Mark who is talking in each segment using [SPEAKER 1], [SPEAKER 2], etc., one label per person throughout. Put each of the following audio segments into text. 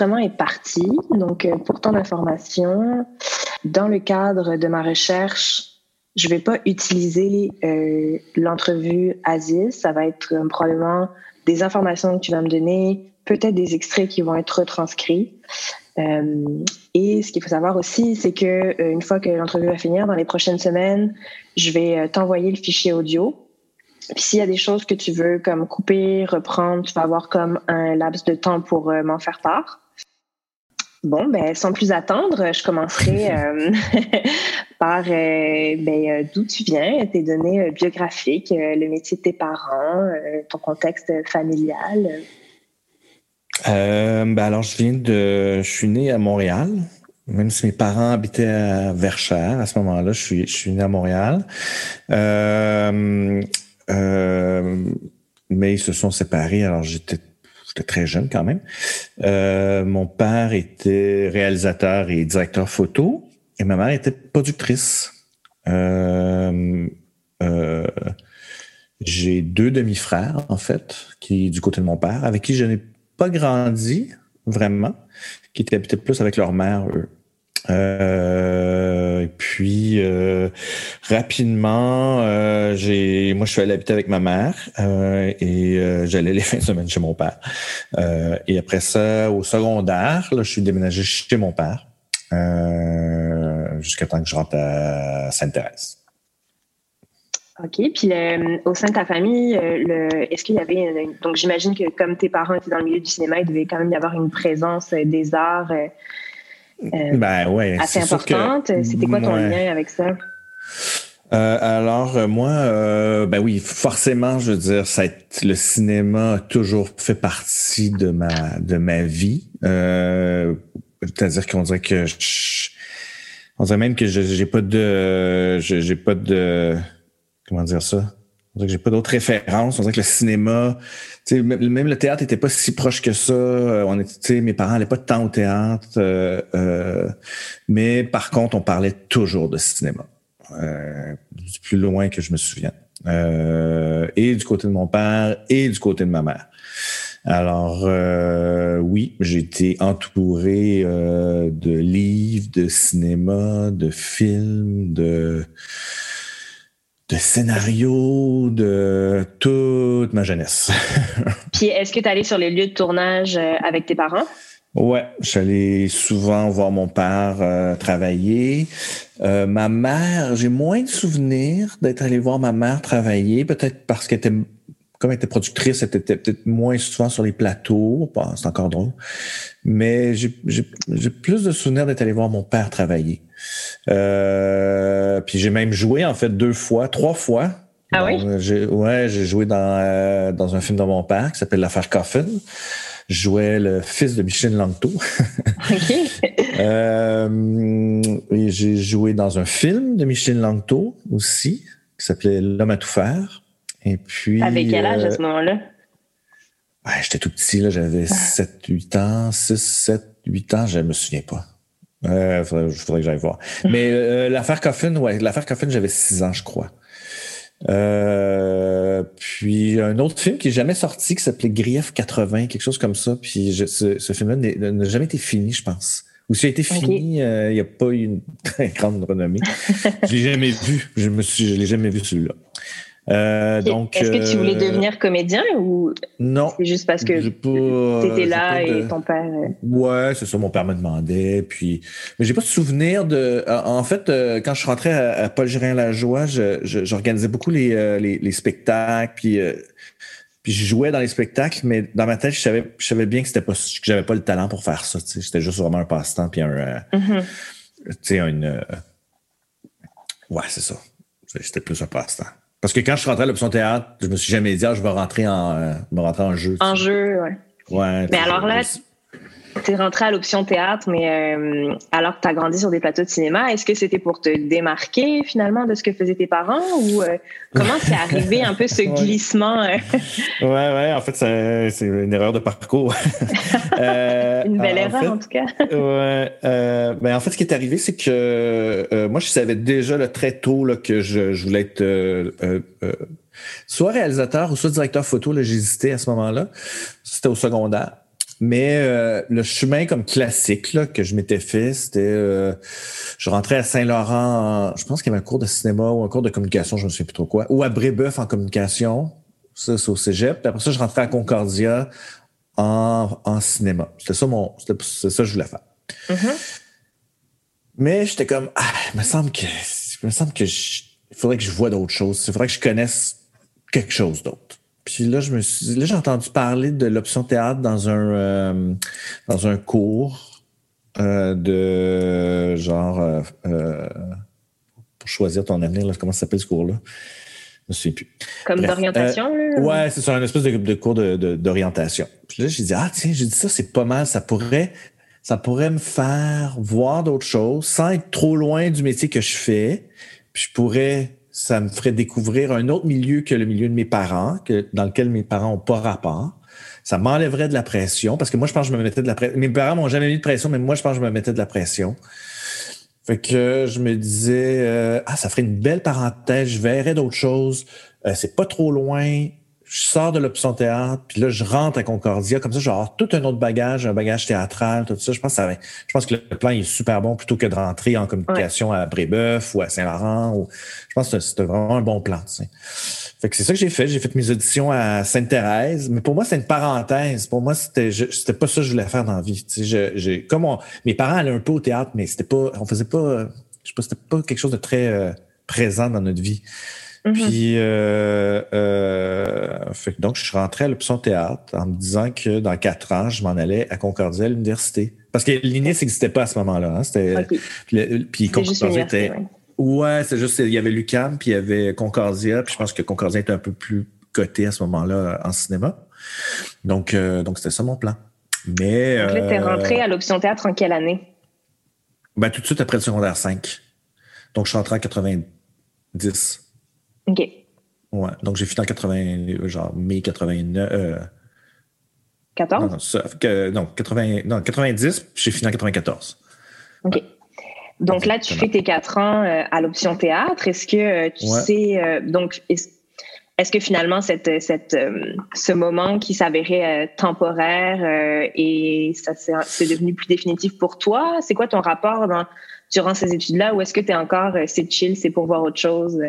[SPEAKER 1] l'enregistrement est parti. Donc, euh, pour ton information, dans le cadre de ma recherche, je vais pas utiliser euh, l'entrevue Aziz. Ça va être euh, probablement des informations que tu vas me donner, peut-être des extraits qui vont être retranscrits. Et ce qu'il faut savoir aussi, c'est que une fois que l'entrevue va finir, dans les prochaines semaines, je vais t'envoyer le fichier audio. Puis s'il y a des choses que tu veux comme couper, reprendre, tu vas avoir comme un laps de temps pour m'en faire part. Bon, ben sans plus attendre, je commencerai par ben, d'où tu viens, tes données biographiques, le métier de tes parents, ton contexte familial.
[SPEAKER 2] Euh, ben alors, je viens de. Je suis né à Montréal. Même si mes parents habitaient à Verchères à ce moment-là, je suis, je suis né à Montréal. Euh, euh, mais ils se sont séparés, alors j'étais très jeune quand même. Euh, mon père était réalisateur et directeur photo, et ma mère était productrice. Euh, euh, j'ai deux demi-frères, en fait, qui du côté de mon père, avec qui je n'ai pas grandi vraiment, qui étaient peut-être plus avec leur mère, eux. Euh, et puis euh, rapidement, euh, j'ai, moi je suis allé habiter avec ma mère euh, et euh, j'allais les fins de semaine chez mon père. Euh, et après ça, au secondaire, là, je suis déménagé chez mon père jusqu'à temps que je rentre à Sainte-Thérèse.
[SPEAKER 1] OK. Puis au sein de ta famille, le, est-ce qu'il y avait. donc j'imagine que comme tes parents étaient dans le milieu du cinéma, il devait quand même y avoir une présence des arts
[SPEAKER 2] ben, ouais,
[SPEAKER 1] assez importante. C'était quoi ton lien avec ça?
[SPEAKER 2] alors moi, ben oui, forcément, je veux dire, ça le cinéma a toujours fait partie de ma de ma vie. C'est-à-dire qu'on dirait que je, on dirait même que j'ai pas de j'ai pas de comment dire ça? On dirait que j'ai pas d'autres références. On dirait que le cinéma, même le théâtre était pas si proche que ça. Euh, on était, mes parents n'allaient pas tant au théâtre. Euh, euh, mais par contre, on parlait toujours de cinéma. du plus loin que je me souviens. et du côté de mon père et du côté de ma mère. Alors oui, j'ai été entouré de livres, de cinéma, de films, de de scénarios de toute ma jeunesse.
[SPEAKER 1] Puis est-ce que tu es allé sur les lieux de tournage euh, avec tes parents?
[SPEAKER 2] Ouais, j'allais souvent voir mon père euh, travailler. Euh, ma mère, j'ai moins de souvenirs d'être allé voir ma mère travailler, peut-être parce qu'elle était, comme elle était productrice, elle était peut-être moins souvent sur les plateaux. c'est encore drôle. Mais j'ai plus de souvenirs d'être allé voir mon père travailler. Euh, puis j'ai même joué en fait deux fois, trois fois.
[SPEAKER 1] Ah oui?
[SPEAKER 2] J'ai, ouais, j'ai joué dans, euh, dans un film de mon père qui s'appelle L'affaire Coffin. Je jouais le fils de Michel Langto. OK. euh, j'ai joué dans un film de Michel Langto aussi, qui s'appelait L'homme à tout faire. Et puis.
[SPEAKER 1] Avec quel âge à ce moment-là?
[SPEAKER 2] Ouais, j'étais tout petit, là, j'avais 7, ah. 8 ans, 6, 7, 8 ans, je me souviens pas. Euh, faudrait, faudrait que j'aille voir. Mais euh, l'affaire Coffin, ouais, l'affaire Coffin, j'avais 6 ans, je crois. Euh, puis un autre film qui n'est jamais sorti, qui s'appelait Grief 80, quelque chose comme ça. Puis ce, ce film-là n'a jamais été fini, je pense. Ou s'il a été fini, euh, il n'y a pas eu une très grande renommée. je l'ai jamais vu. Je me suis, je l'ai jamais vu celui-là.
[SPEAKER 1] Euh, donc, est-ce que tu voulais euh, devenir comédien ou
[SPEAKER 2] non
[SPEAKER 1] C'est juste parce que tu étais là et ton père. Euh,
[SPEAKER 2] ouais, c'est ça. Mon père me demandait. Puis, mais j'ai pas de souvenir de. En fait, quand je rentrais à, Paul Girin la joie, j'organisais beaucoup les, les, spectacles. Puis, puis je jouais dans les spectacles, mais dans ma tête, je savais, je savais bien que c'était pas, que j'avais pas le talent pour faire ça. C'était juste vraiment un passe-temps puis un, mm-hmm. tu sais, une. ouais, c'est ça. C'était plus un passe-temps. Parce que quand je suis rentré à l'option théâtre, je me suis jamais dit, ah, je vais rentrer en, euh, rentrer en jeu.
[SPEAKER 1] En jeu, ouais.
[SPEAKER 2] Ouais.
[SPEAKER 1] Mais alors là, tu es rentré à l'option théâtre, mais euh, alors que tu as grandi sur des plateaux de cinéma, est-ce que c'était pour te démarquer finalement de ce que faisaient tes parents ou euh, comment c'est arrivé un peu ce glissement?
[SPEAKER 2] ouais, ouais, en fait, c'est une erreur de parcours.
[SPEAKER 1] une belle erreur en tout cas.
[SPEAKER 2] ouais. ben, en fait, ce qui est arrivé, c'est que moi, je savais déjà là, très tôt là, que je, je voulais être soit réalisateur ou soit directeur photo. J'hésitais à ce moment-là. C'était au secondaire. Mais euh, le chemin comme classique là, que je m'étais fait, c'était euh, je rentrais à Saint-Laurent, je pense qu'il y avait un cours de cinéma ou un cours de communication, je ne sais plus trop quoi, ou à Brébeuf en communication, ça c'est au Cégep. Puis après ça, je rentrais à Concordia en, en cinéma. C'était ça mon, c'est ça que je voulais faire.
[SPEAKER 1] Mm-hmm.
[SPEAKER 2] Mais j'étais comme, ah, il me semble que, il me semble que il faudrait que je vois d'autres choses. Il faudrait que je connaisse quelque chose d'autre. Puis là, je me suis, là, j'ai entendu parler de l'option théâtre dans un, euh, dans un cours euh, de genre euh, euh pour choisir ton avenir. Là, comment ça s'appelle ce cours-là? Je ne sais plus.
[SPEAKER 1] Comme d'orientation. là?
[SPEAKER 2] Ouais, c'est un espèce de, de cours de, de, d'orientation. Puis là, j'ai dit ah tiens, j'ai dit ça, c'est pas mal. Ça pourrait, ça pourrait me faire voir d'autres choses sans être trop loin du métier que je fais. Puis je pourrais ça me ferait découvrir un autre milieu que le milieu de mes parents, que, dans lequel mes parents n'ont pas rapport. Ça m'enlèverait de la pression, parce que moi, je pense que je me mettais de la pression. Mes parents m'ont jamais mis de pression, mais moi, je pense que je me mettais de la pression. Fait que je me disais, euh, ah, ça ferait une belle parenthèse, je verrais d'autres choses. Euh, c'est pas trop loin je sors de l'option théâtre, puis là, je rentre à Concordia. Comme ça, je vais avoir tout un autre bagage, un bagage théâtral, tout ça. Je pense que, ça, je pense que le plan est super bon plutôt que de rentrer en communication à Brébeuf ou à Saint-Laurent. Ou, je pense que c'était vraiment un bon plan. Fait que c'est ça que j'ai fait. J'ai fait mes auditions à Sainte-Thérèse. Mais pour moi, c'est une parenthèse. Pour moi, c'était, c'était pas ça que je voulais faire dans la vie. j'ai, comme mes parents allaient un peu au théâtre, mais c'était pas, on faisait pas, je sais pas, c'était pas quelque chose de très euh, présent dans notre vie. Puis, euh, euh, donc, je suis rentré à l'option théâtre en me disant que dans quatre ans, je m'en allais à Concordia à l'université. Parce que l'INIS n'existait pas à ce moment-là. Hein. C'était, puis, Concordia était. Ouais, c'est juste, il y avait l'UCAM, puis il y avait Concordia, puis je pense que Concordia était un peu plus coté à ce moment-là en cinéma. Donc, euh, donc c'était ça mon plan. Mais.
[SPEAKER 1] Donc là, t'es rentré à l'option théâtre en quelle année?
[SPEAKER 2] Ben, tout de suite après le secondaire 5. Donc, je suis rentré en 90.
[SPEAKER 1] OK.
[SPEAKER 2] Ouais. Donc, j'ai fini en 80, genre mai 89. Euh,
[SPEAKER 1] 14?
[SPEAKER 2] Non, non, 80, non 90, j'ai fini en 94.
[SPEAKER 1] OK. Donc là, tu fais tes quatre ans euh, à l'option théâtre. Est-ce que euh, tu sais, euh, donc, est-ce que finalement, cette, cette, ce moment qui s'avérait temporaire et ça c'est devenu plus définitif pour toi, c'est quoi ton rapport dans, durant ces études-là ou est-ce que tu es encore, c'est chill, c'est pour voir autre chose?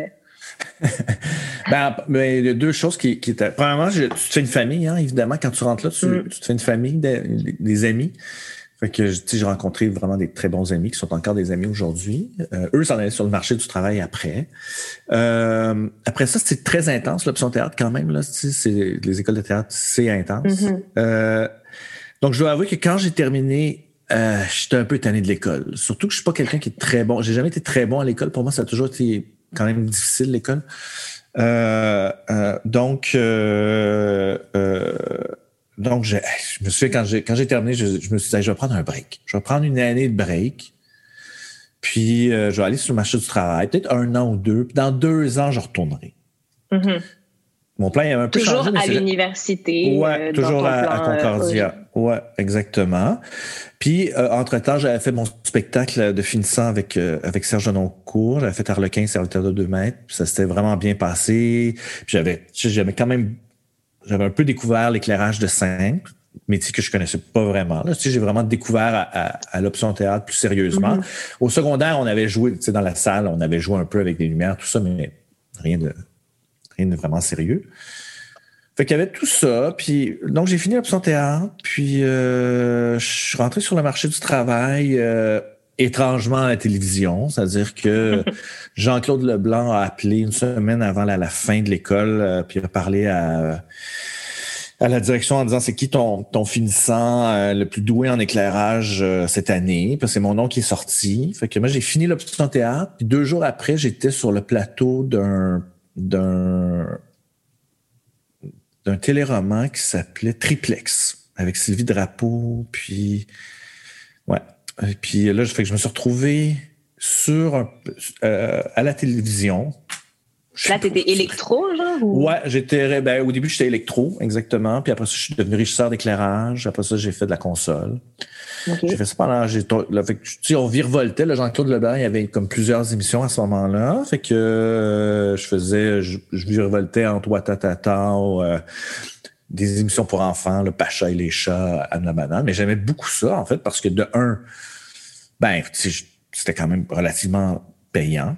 [SPEAKER 2] ben, ben, il y a deux choses qui, qui étaient. Premièrement, tu te fais une famille, hein, évidemment. Quand tu rentres là, tu, mm. tu te fais une famille, des, amis. Fait que j'ai rencontré vraiment des très bons amis qui sont encore des amis aujourd'hui. Euh, eux s'en allaient sur le marché du travail après. Euh, après ça, c'était très intense, l'option théâtre quand même. Là, c'est, les écoles de théâtre, c'est intense. Mm-hmm. Euh, donc, je dois avouer que quand j'ai terminé, euh, j'étais un peu tanné de l'école. Surtout que je suis pas quelqu'un qui est très bon. J'ai jamais été très bon à l'école. Pour moi, ça a toujours été quand même difficile, l'école. Euh, euh, donc, euh, donc je, me suis quand j'ai quand j'ai terminé, je, me suis dit, je vais prendre un break. Je vais prendre une année de break. Puis je vais aller sur le marché du travail, peut-être un an ou deux. Puis dans deux ans, je retournerai.
[SPEAKER 1] Mm-hmm.
[SPEAKER 2] Mon plan il un peu
[SPEAKER 1] toujours à l'université.
[SPEAKER 2] Ouais, toujours à, Concordia. Ouais, exactement. Puis, euh, entre-temps, j'avais fait mon spectacle de finissant avec, euh, avec Serge Noncourt. J'avais fait Arlequin, serviteur de 2 mètres. Puis ça s'était vraiment bien passé. Puis j'avais, j'avais quand même, j'avais un peu découvert l'éclairage de scène, métier que je connaissais pas vraiment. Là, j'ai vraiment découvert à, l'option théâtre plus sérieusement. Mm-hmm. Au secondaire, on avait joué, tu sais, dans la salle, on avait joué un peu avec des lumières, tout ça, mais rien de, rien de vraiment sérieux. Fait qu'il y avait tout ça. Puis, donc, j'ai fini l'option théâtre. Puis, euh, je suis rentré sur le marché du travail euh, étrangement à la télévision. C'est-à-dire que Jean-Claude Leblanc a appelé une semaine avant la, fin de l'école, euh, puis a parlé à, à la direction en disant c'est qui ton, ton finissant le plus doué en éclairage cette année? Puis c'est mon nom qui est sorti. Fait que moi, j'ai fini l'option théâtre. Puis deux jours après, j'étais sur le plateau d'un d'un d'un téléroman qui s'appelait Triplex avec Sylvie Drapeau, puis ouais. Puis là, fait que je me suis retrouvé sur euh, à la télévision.
[SPEAKER 1] Là, t'étais électro, genre? Ou...
[SPEAKER 2] Ouais, j'étais. Ben, au début, j'étais électro, exactement. Puis après ça, je suis devenu régisseur d'éclairage. Après ça, j'ai fait de la console. J'ai fait ça pendant. J'ai, là, fait que, tu sais, on virevoltait. Jean-Claude Leblanc, il y avait comme plusieurs émissions à ce moment-là. Fait que euh, je faisais. Je, je virevoltais entre Watatata, euh, des émissions pour enfants, le Pacha et les chats, Anne la banane. Mais j'aimais beaucoup ça, en fait, parce que de un, ben, c'était quand même relativement payant.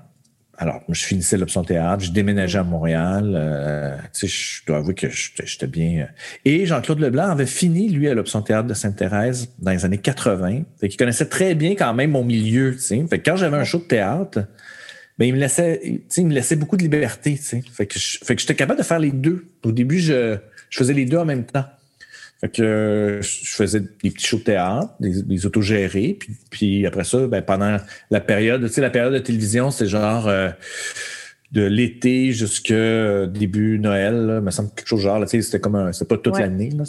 [SPEAKER 2] Alors, je finissais l'option théâtre, je déménageais à Montréal. Euh, tu sais, je dois avouer que j'étais bien. Euh. Et Jean-Claude Leblanc avait fini, lui, à l'option théâtre de Sainte-Thérèse dans les années 80. Fait qu'il connaissait très bien quand même mon milieu, tu sais. Fait que quand j'avais un show de théâtre, ben, il me laissait, tu sais, il me laissait beaucoup de liberté, tu sais. Fait que, fait que j'étais capable de faire les deux. Au début, je, je faisais les deux en même temps. Fait que euh, je faisais des petits shows de théâtre, des, des autogérés, puis, puis après ça, ben, pendant la période, tu sais, la période de télévision, c'est genre euh, de l'été jusqu'à début Noël, là, me semble quelque chose genre, tu sais, c'était comme un, c'était pas toute l'année, là,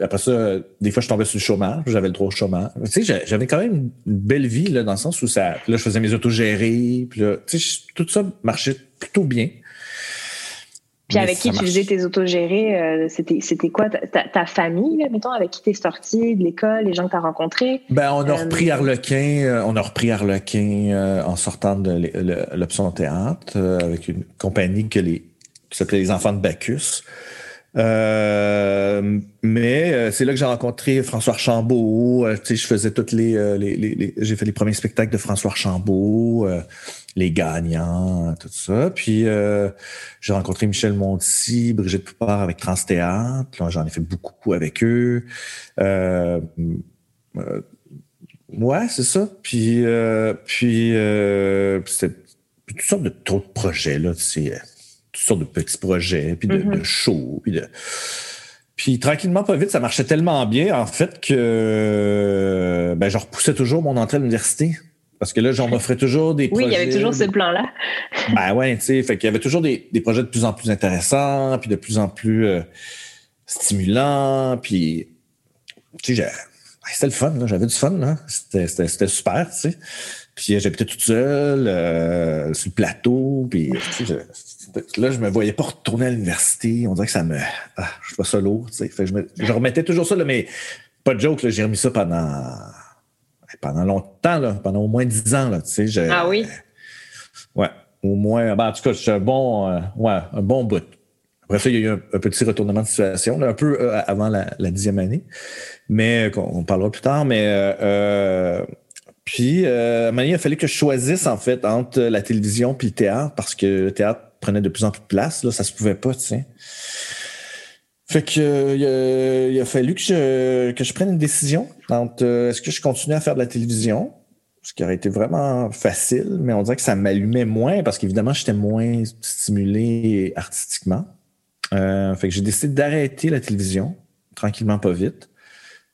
[SPEAKER 2] après ça, des fois, je tombais sur le chômage, j'avais le droit au chômage. Tu sais, j'avais quand même une belle vie, là, dans le sens où ça, là, je faisais mes autogérés, puis là, tu sais, tout ça marchait plutôt bien.
[SPEAKER 1] Puis avec qui tu faisais tes autogérés, euh, c'était, c'était quoi ta, famille, là, mettons, avec qui t'es sorti de l'école, les gens que tu as rencontrés?
[SPEAKER 2] Ben, on a euh, repris Arlequin, euh, on a repris Arlequin en sortant de l'option théâtre avec une compagnie que les, qui s'appelait Les Enfants de Bacchus. mais c'est là que j'ai rencontré François Archambault. sais, je faisais toutes les, les, les j'ai fait les premiers spectacles de François Archambault les gagnants, tout ça. Puis euh, j'ai rencontré Michel Monti, Brigitte Poupard avec Transthéâtre. J'en ai fait beaucoup avec eux. Euh, euh ouais, c'est ça. Puis, euh, puis c'était toutes sortes de trop de projets, là. Toutes sortes de petits projets, puis de, mm-hmm. de shows, puis de... Puis tranquillement, pas vite, ça marchait tellement bien, en fait, que ben, je repoussais toujours mon entrée à l'université. Parce que là, j'en offrais toujours des
[SPEAKER 1] projets. Oui, il y avait toujours ce plan-là.
[SPEAKER 2] ben ouais, tu sais, fait qu'il y avait toujours des, des, projets de plus en plus intéressants, puis de plus en plus euh, stimulants, puis tu sais, c'était le fun, j'avais du fun, là. C'était super, tu sais. Puis j'habitais toute seule euh, sur le plateau, puis là, je me voyais pas retourner à l'université. On dirait que ça me... Ah, je pas ça lourd, tu sais. Fait que je, me, je remettais toujours ça, là, mais pas de joke, j'ai remis ça pendant pendant longtemps, là, pendant au moins dix ans. Là, tu sais,
[SPEAKER 1] ah oui?
[SPEAKER 2] Ouais, au moins. Ben, en tout cas, c'est un bon, euh, ouais, un bon bout. Après ça, il y a eu un, petit retournement de situation, un peu euh, avant la, dixième année, mais euh, on, parlera plus tard. Mais puis, à un moment il a fallu que je choisisse en fait entre la télévision puis le théâtre parce que le théâtre prenait de plus en plus de place. Là, ça se pouvait pas, tu sais. Fait que euh, il, a, fallu que je, que je prenne une décision entre euh, est-ce que je continue à faire de la télévision, ce qui aurait été vraiment facile, mais on dirait que ça m'allumait moins parce qu'évidemment, j'étais moins stimulé artistiquement. Euh, fait que j'ai décidé d'arrêter la télévision, tranquillement, pas vite,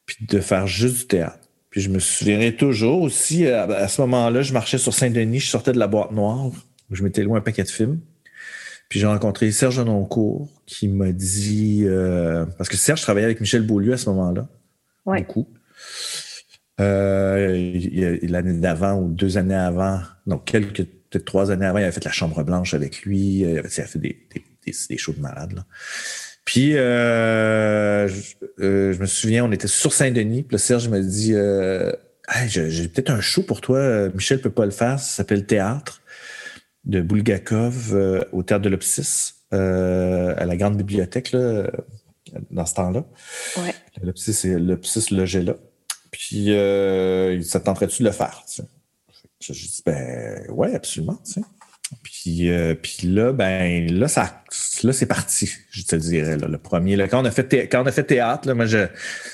[SPEAKER 2] puis de faire juste du théâtre. Puis je me souviendrai toujours aussi, à, à ce moment-là, je marchais sur Saint-Denis, je sortais de la boîte noire, où je m'étais loin un paquet de films. Puis j'ai rencontré Serge Noncourt qui m'a dit euh, parce que Serge travaillait avec Michel Beaulieu à ce moment-là.
[SPEAKER 1] Ouais.
[SPEAKER 2] Beaucoup. Euh, l'année d'avant ou deux années avant, donc quelques peut-être trois années avant, il avait fait la Chambre Blanche avec lui. Il avait, fait des, des, des, shows de malade. Là. Puis euh, je, me souviens, on était sur Saint-Denis. Puis Serge m'a dit hey, j'ai peut-être un show pour toi. Michel peut pas le faire. Ça s'appelle Théâtre de Bulgakov euh, au théâtre de l'Opsis, euh, à la grande bibliothèque, là, dans ce temps-là.
[SPEAKER 1] Ouais.
[SPEAKER 2] L'Opsis logeait là. Puis, euh, ça tenterait-tu de le faire? Tu sais? Je, dis, ben, ouais, absolument. Tu sais. Puis, euh, puis là, ben, là, ça, là, c'est parti, je te dirais, là, le premier. Là, quand on a fait, quand on a fait théâtre, là, moi, je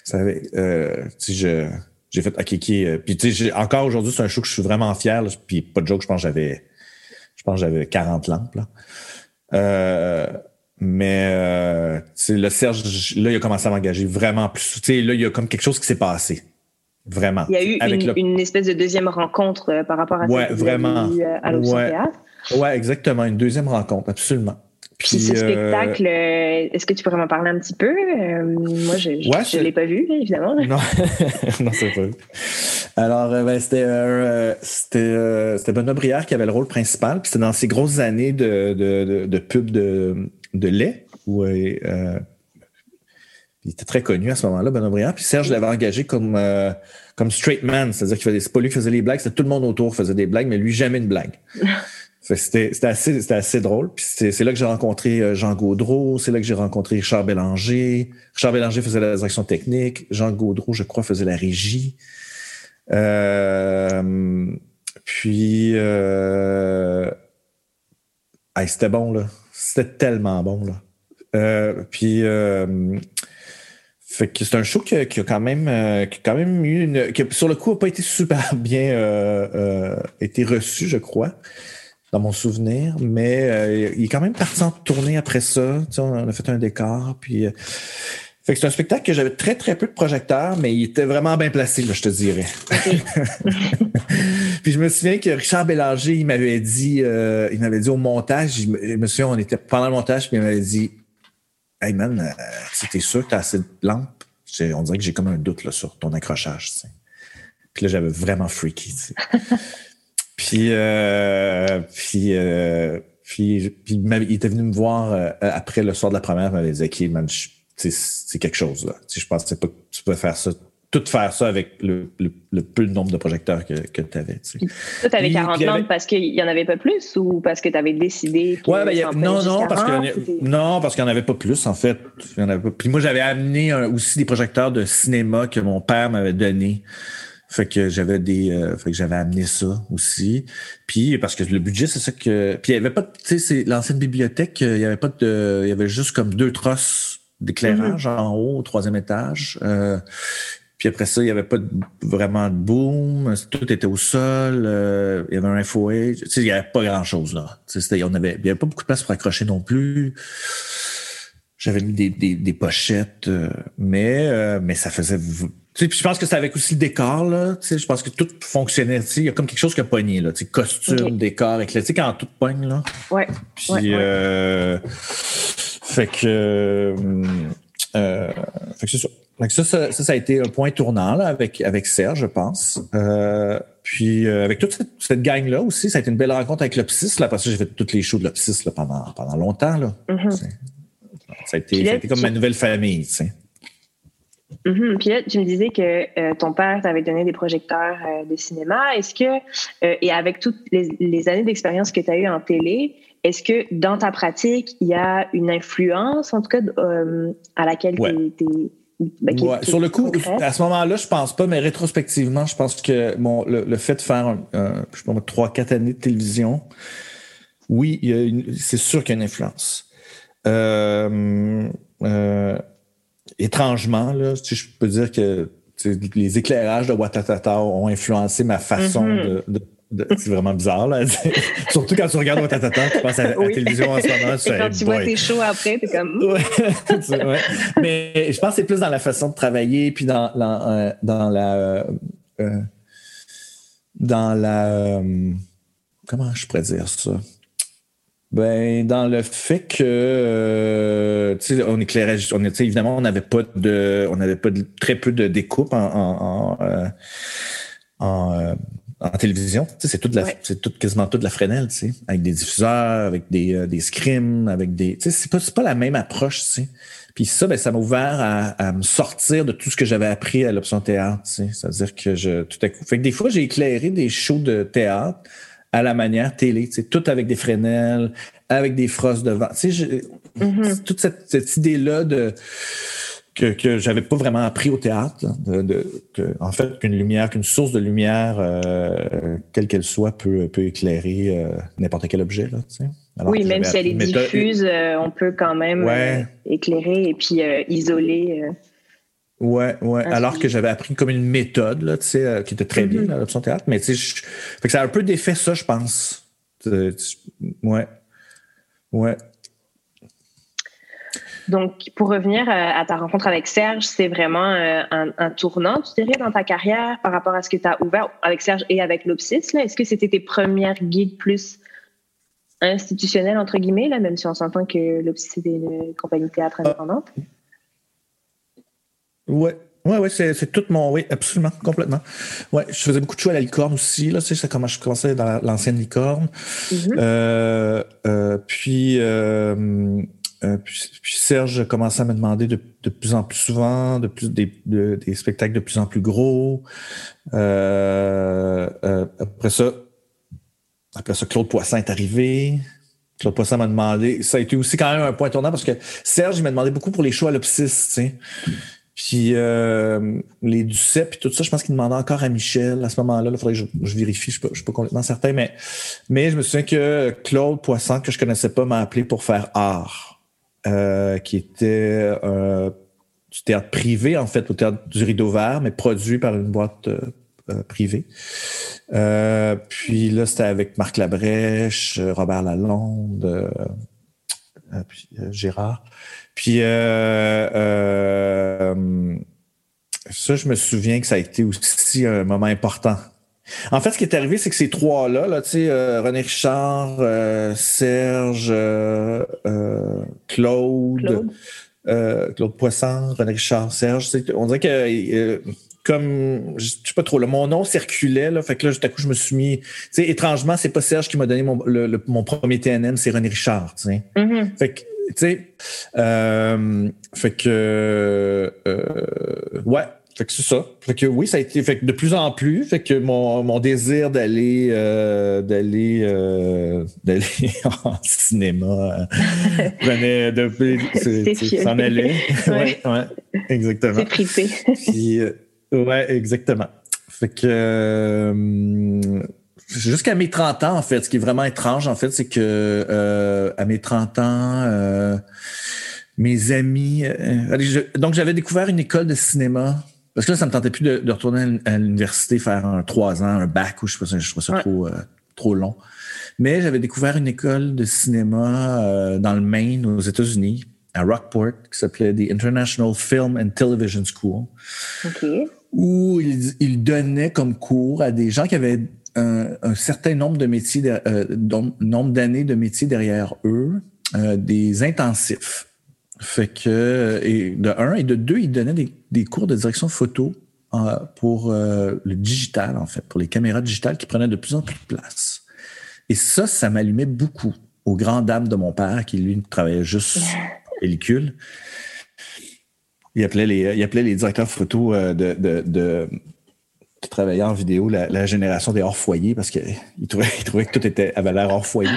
[SPEAKER 2] savais, euh, tu sais, je, j'ai fait, OK, OK. Puis, tu sais, encore aujourd'hui, c'est un show que je suis vraiment fier. Là, puis, pas de joke, je pense que j'avais pense que j'avais 40 lampes. Là. Euh, mais euh, le Serge, là, il a commencé à m'engager vraiment plus. Là, il y a comme quelque chose qui s'est passé. Vraiment.
[SPEAKER 1] Il y a eu une, espèce de deuxième rencontre euh, par rapport à
[SPEAKER 2] ouais, vraiment.
[SPEAKER 1] à l'Option
[SPEAKER 2] ouais. Oui, exactement. Une deuxième rencontre, absolument.
[SPEAKER 1] Puis, ce spectacle, est-ce que tu pourrais m'en parler un petit peu? moi, je ne l'ai pas vu, évidemment.
[SPEAKER 2] Non, non c'est pas vu. Alors, euh, ben, c'était euh, c'était euh, Benoît Brière qui avait le rôle principal. Puis c'était dans ces grosses années de, de, de, pub de, de lait où il était très connu à ce moment-là, Benoît Brière. Puis Serge l'avait engagé comme, comme straight man, c'est-à-dire qu'il faisait, c'est pas lui qui faisait les blagues, c'était tout le monde autour qui faisait des blagues, mais lui, jamais une blague. C'était assez, drôle. C'est là que j'ai rencontré euh, Jean Gaudreau, c'est là que j'ai rencontré Richard Bélanger. Richard Bélanger faisait la direction technique, Jean Gaudreau, je crois, faisait la régie. Euh, puis euh, c'était bon, là. C'était tellement bon, là. Puis c'est un show qui a, quand même qui a eu une. qui sur le coup n'a pas été super bien été reçu, je crois dans mon souvenir, mais euh, il est quand même parti en tournée après ça. Tu sais, on a fait un décor, puis. Euh, fait que c'est un spectacle que j'avais très, très peu de projecteurs, mais il était vraiment bien placé, là, je te dirais. puis je me souviens que Richard Bélanger, il m'avait dit, euh, il m'avait dit au montage, je me, souviens, on était pendant le montage, puis il m'avait dit Hey man, t'es sûr que t'as assez de lampes? On dirait que j'ai comme un doute là, sur ton accrochage. Puis là, j'avais vraiment freaky. Puis, euh, puis, euh, puis, puis, il était venu me voir euh, après le soir de la première, il m'avait dit, OK, man, c'est quelque chose, là. je pense pas que tu peux faire ça, tout faire ça avec le, le, peu de nombre de projecteurs que, que tu avais. Tu
[SPEAKER 1] sais. avais 40 lampes parce qu'il n'y en avait pas plus ou parce que tu avais décidé
[SPEAKER 2] ouais, ben, non, non, parce non, parce qu'il n'y en avait pas plus, en fait. Il y en avait pas. Puis moi, j'avais amené aussi des projecteurs de cinéma que mon père m'avait donné. Fait que j'avais des euh, fait que j'avais amené ça aussi. Puis parce que le budget c'est ça que puis il y avait pas tu sais c'est l'ancienne bibliothèque, il y avait pas de il y avait juste comme deux trosses d'éclairage mm-hmm. en haut au troisième étage. Euh, puis après ça, il y avait pas vraiment de boom, tout était au sol, euh, il y avait un FOA, tu sais, il y avait pas grand-chose là. Tu sais, on avait, il y avait pas beaucoup de place pour accrocher non plus. J'avais mis des, des, des pochettes, mais mais ça faisait puis je pense que c'est avec aussi le décor, là. Tu sais, je pense que tout fonctionnait. Tu sais, il y a comme quelque chose qui a pogné, là. Tu sais, costume, décor, éclairé, quand tout pogne, là.
[SPEAKER 1] Ouais.
[SPEAKER 2] Puis, Euh, fait que. Euh, euh, fait que c'est ça. Ça, ça, ça, a été un point tournant, là, avec, avec Serge, je pense. Euh, puis, euh, avec toute cette, cette gang-là aussi, ça a été une belle rencontre avec l'Opsis, là, parce que j'ai fait toutes les shows de l'Opsis, là, pendant, pendant longtemps, là. Mm-hmm. Ça a été, ça a été comme ma nouvelle famille, tu sais.
[SPEAKER 1] Mm Puis là, tu me disais que euh, ton père t'avait donné des projecteurs euh, de cinéma. Est-ce que, euh, et avec toutes les, années d'expérience que tu as eues en télé, est-ce que dans ta pratique, il y a une influence, en tout cas, à laquelle tu es.
[SPEAKER 2] Ben, Sur le coup, à ce moment-là, je pense pas, mais rétrospectivement, je pense que bon, le, fait de faire, je trois, quatre années de télévision, oui, c'est sûr qu'il y a une influence. Euh, étrangement, là, je peux dire que les éclairages de Watatata ont influencé ma façon mm-hmm. de, de, c'est vraiment bizarre, là. Surtout quand tu regardes Watatata, tu penses à, la télévision en ce moment.
[SPEAKER 1] Et quand tu vois tes shows après, t'es comme.
[SPEAKER 2] ouais, Mais je pense que c'est plus dans la façon de travailler, puis dans, dans, euh, dans la. Euh, euh dans la. Euh, comment je pourrais dire ça? Ben, dans le fait que, euh, tu sais, on éclairait, on évidemment, on n'avait pas de, on n'avait pas de, très peu de découpe en, en, en, euh, en, euh, télévision. Tu sais, c'est toute la, c'est tout, quasiment toute la Fresnel, tu sais, avec des diffuseurs, avec des, des scrims, avec des, tu sais, c'est pas, c'est pas la même approche, tu sais. Puis ça, ben, ça m'a ouvert à, à, me sortir de tout ce que j'avais appris à l'option théâtre, tu sais. C'est-à-dire que je, tout à coup, fait que des fois, j'ai éclairé des shows de théâtre à la manière télé, tout avec des Fresnel, avec des frosses devant. Tu sais, mm-hmm. toute cette, idée-là de que, que j'avais pas vraiment appris au théâtre, de, en fait, qu'une lumière, qu'une source de lumière, euh, quelle qu'elle soit, peut, peut éclairer euh, n'importe quel objet. Là,
[SPEAKER 1] oui, même si elle est diffuse, euh, on peut quand même éclairer et puis isoler.
[SPEAKER 2] Ouais, ouais. Alors que j'avais appris comme une méthode, là, tu sais, euh, qui était très bien, mm-hmm. l'option théâtre. Mais tu sais, ça a un peu défait ça, je pense. Ouais. Ouais.
[SPEAKER 1] Donc, pour revenir euh, à ta rencontre avec Serge, c'est vraiment euh, un, tournant, tu dirais, dans ta carrière par rapport à ce que tu as ouvert avec Serge et avec l'Opsis. Est-ce que c'était tes premières guides plus institutionnelles, entre guillemets, là, même si on s'entend que l'Opsis était une compagnie de théâtre indépendante?
[SPEAKER 2] Ouais. Ouais, ouais, c'est, c'est tout mon. Oui, absolument, complètement. Ouais, je faisais beaucoup de choix à la licorne aussi. Là, tu sais, ça, comment je commençais dans l'ancienne licorne. Mm-hmm. Euh, euh, puis, euh, euh, puis, puis, Serge commençait à me demander de, de plus en plus souvent, de plus des, de, des spectacles de plus en plus gros. Après ça, après ça, Claude Poisson est arrivé. Claude Poisson m'a demandé. Ça a été aussi quand même un point tournant parce que Serge, il m'a demandé beaucoup pour les choix à l'opsis, tu sais. Puis euh, les Duceppe puis tout ça, je pense qu'il demandait encore à Michel à ce moment-là. Il faudrait que je, vérifie, je ne suis, pas complètement certain, mais, mais je me souviens que Claude Poisson, que je connaissais pas, m'a appelé pour faire art, euh, qui était euh, du théâtre privé, en fait, au théâtre du Rideau Vert, mais produit par une boîte privée. puis là, c'était avec Marc Labrèche, Robert Lalonde, puis, Gérard. Puis euh, euh, ça, je me souviens que ça a été aussi un moment important. En fait, ce qui est arrivé, c'est que ces trois-là, là, tu sais, euh, René Richard, Serge, Claude, Claude. Poisson, René Richard, Serge, on dirait que comme je sais pas trop, là, mon nom circulait, là, fait que là, tout à coup, je me suis mis. Tu sais, étrangement, c'est pas Serge qui m'a donné mon, mon premier TNM, c'est René Richard. Tu sais. Mm-hmm. Fait que sais, euh, fait que, euh, ouais, fait que c'est ça. Fait que oui, ça a été fait que de plus en plus. Fait que mon, mon désir d'aller euh, d'aller d'aller en cinéma venait de s'en allait. ouais, ouais, exactement.
[SPEAKER 1] C'est.
[SPEAKER 2] Puis, ouais, exactement. Fait que jusqu'à mes 30 ans, en fait, ce qui est vraiment étrange, en fait, c'est que euh, à mes 30 ans, euh, mes amis. Euh, donc, j'avais découvert une école de cinéma. Parce que là, ça me tentait plus de, retourner à l'université, faire un trois ans, un bac, ou je sais pas, je trouvais ça trop, trop long. Mais j'avais découvert une école de cinéma dans le Maine, aux États-Unis, à Rockport, qui s'appelait The International Film and Television School. Où ils il donnaient comme cours à des gens qui avaient un, certain nombre de métiers, euh, nombre d'années de métiers derrière eux, euh, des intensifs. Fait que, et de un, et de deux, ils donnaient des, cours de direction photo euh, pour le digital, en fait, pour les caméras digitales qui prenaient de plus en plus de place. Et ça, ça m'allumait beaucoup aux grandes dames de mon père, qui lui travaillait juste pellicule. Il appelait les, il appelait les directeurs photo de, de qui travaillait en vidéo, la, génération des hors-foyers, parce qu'il trouvait, il trouvait que tout était, avait l'air hors-foyer.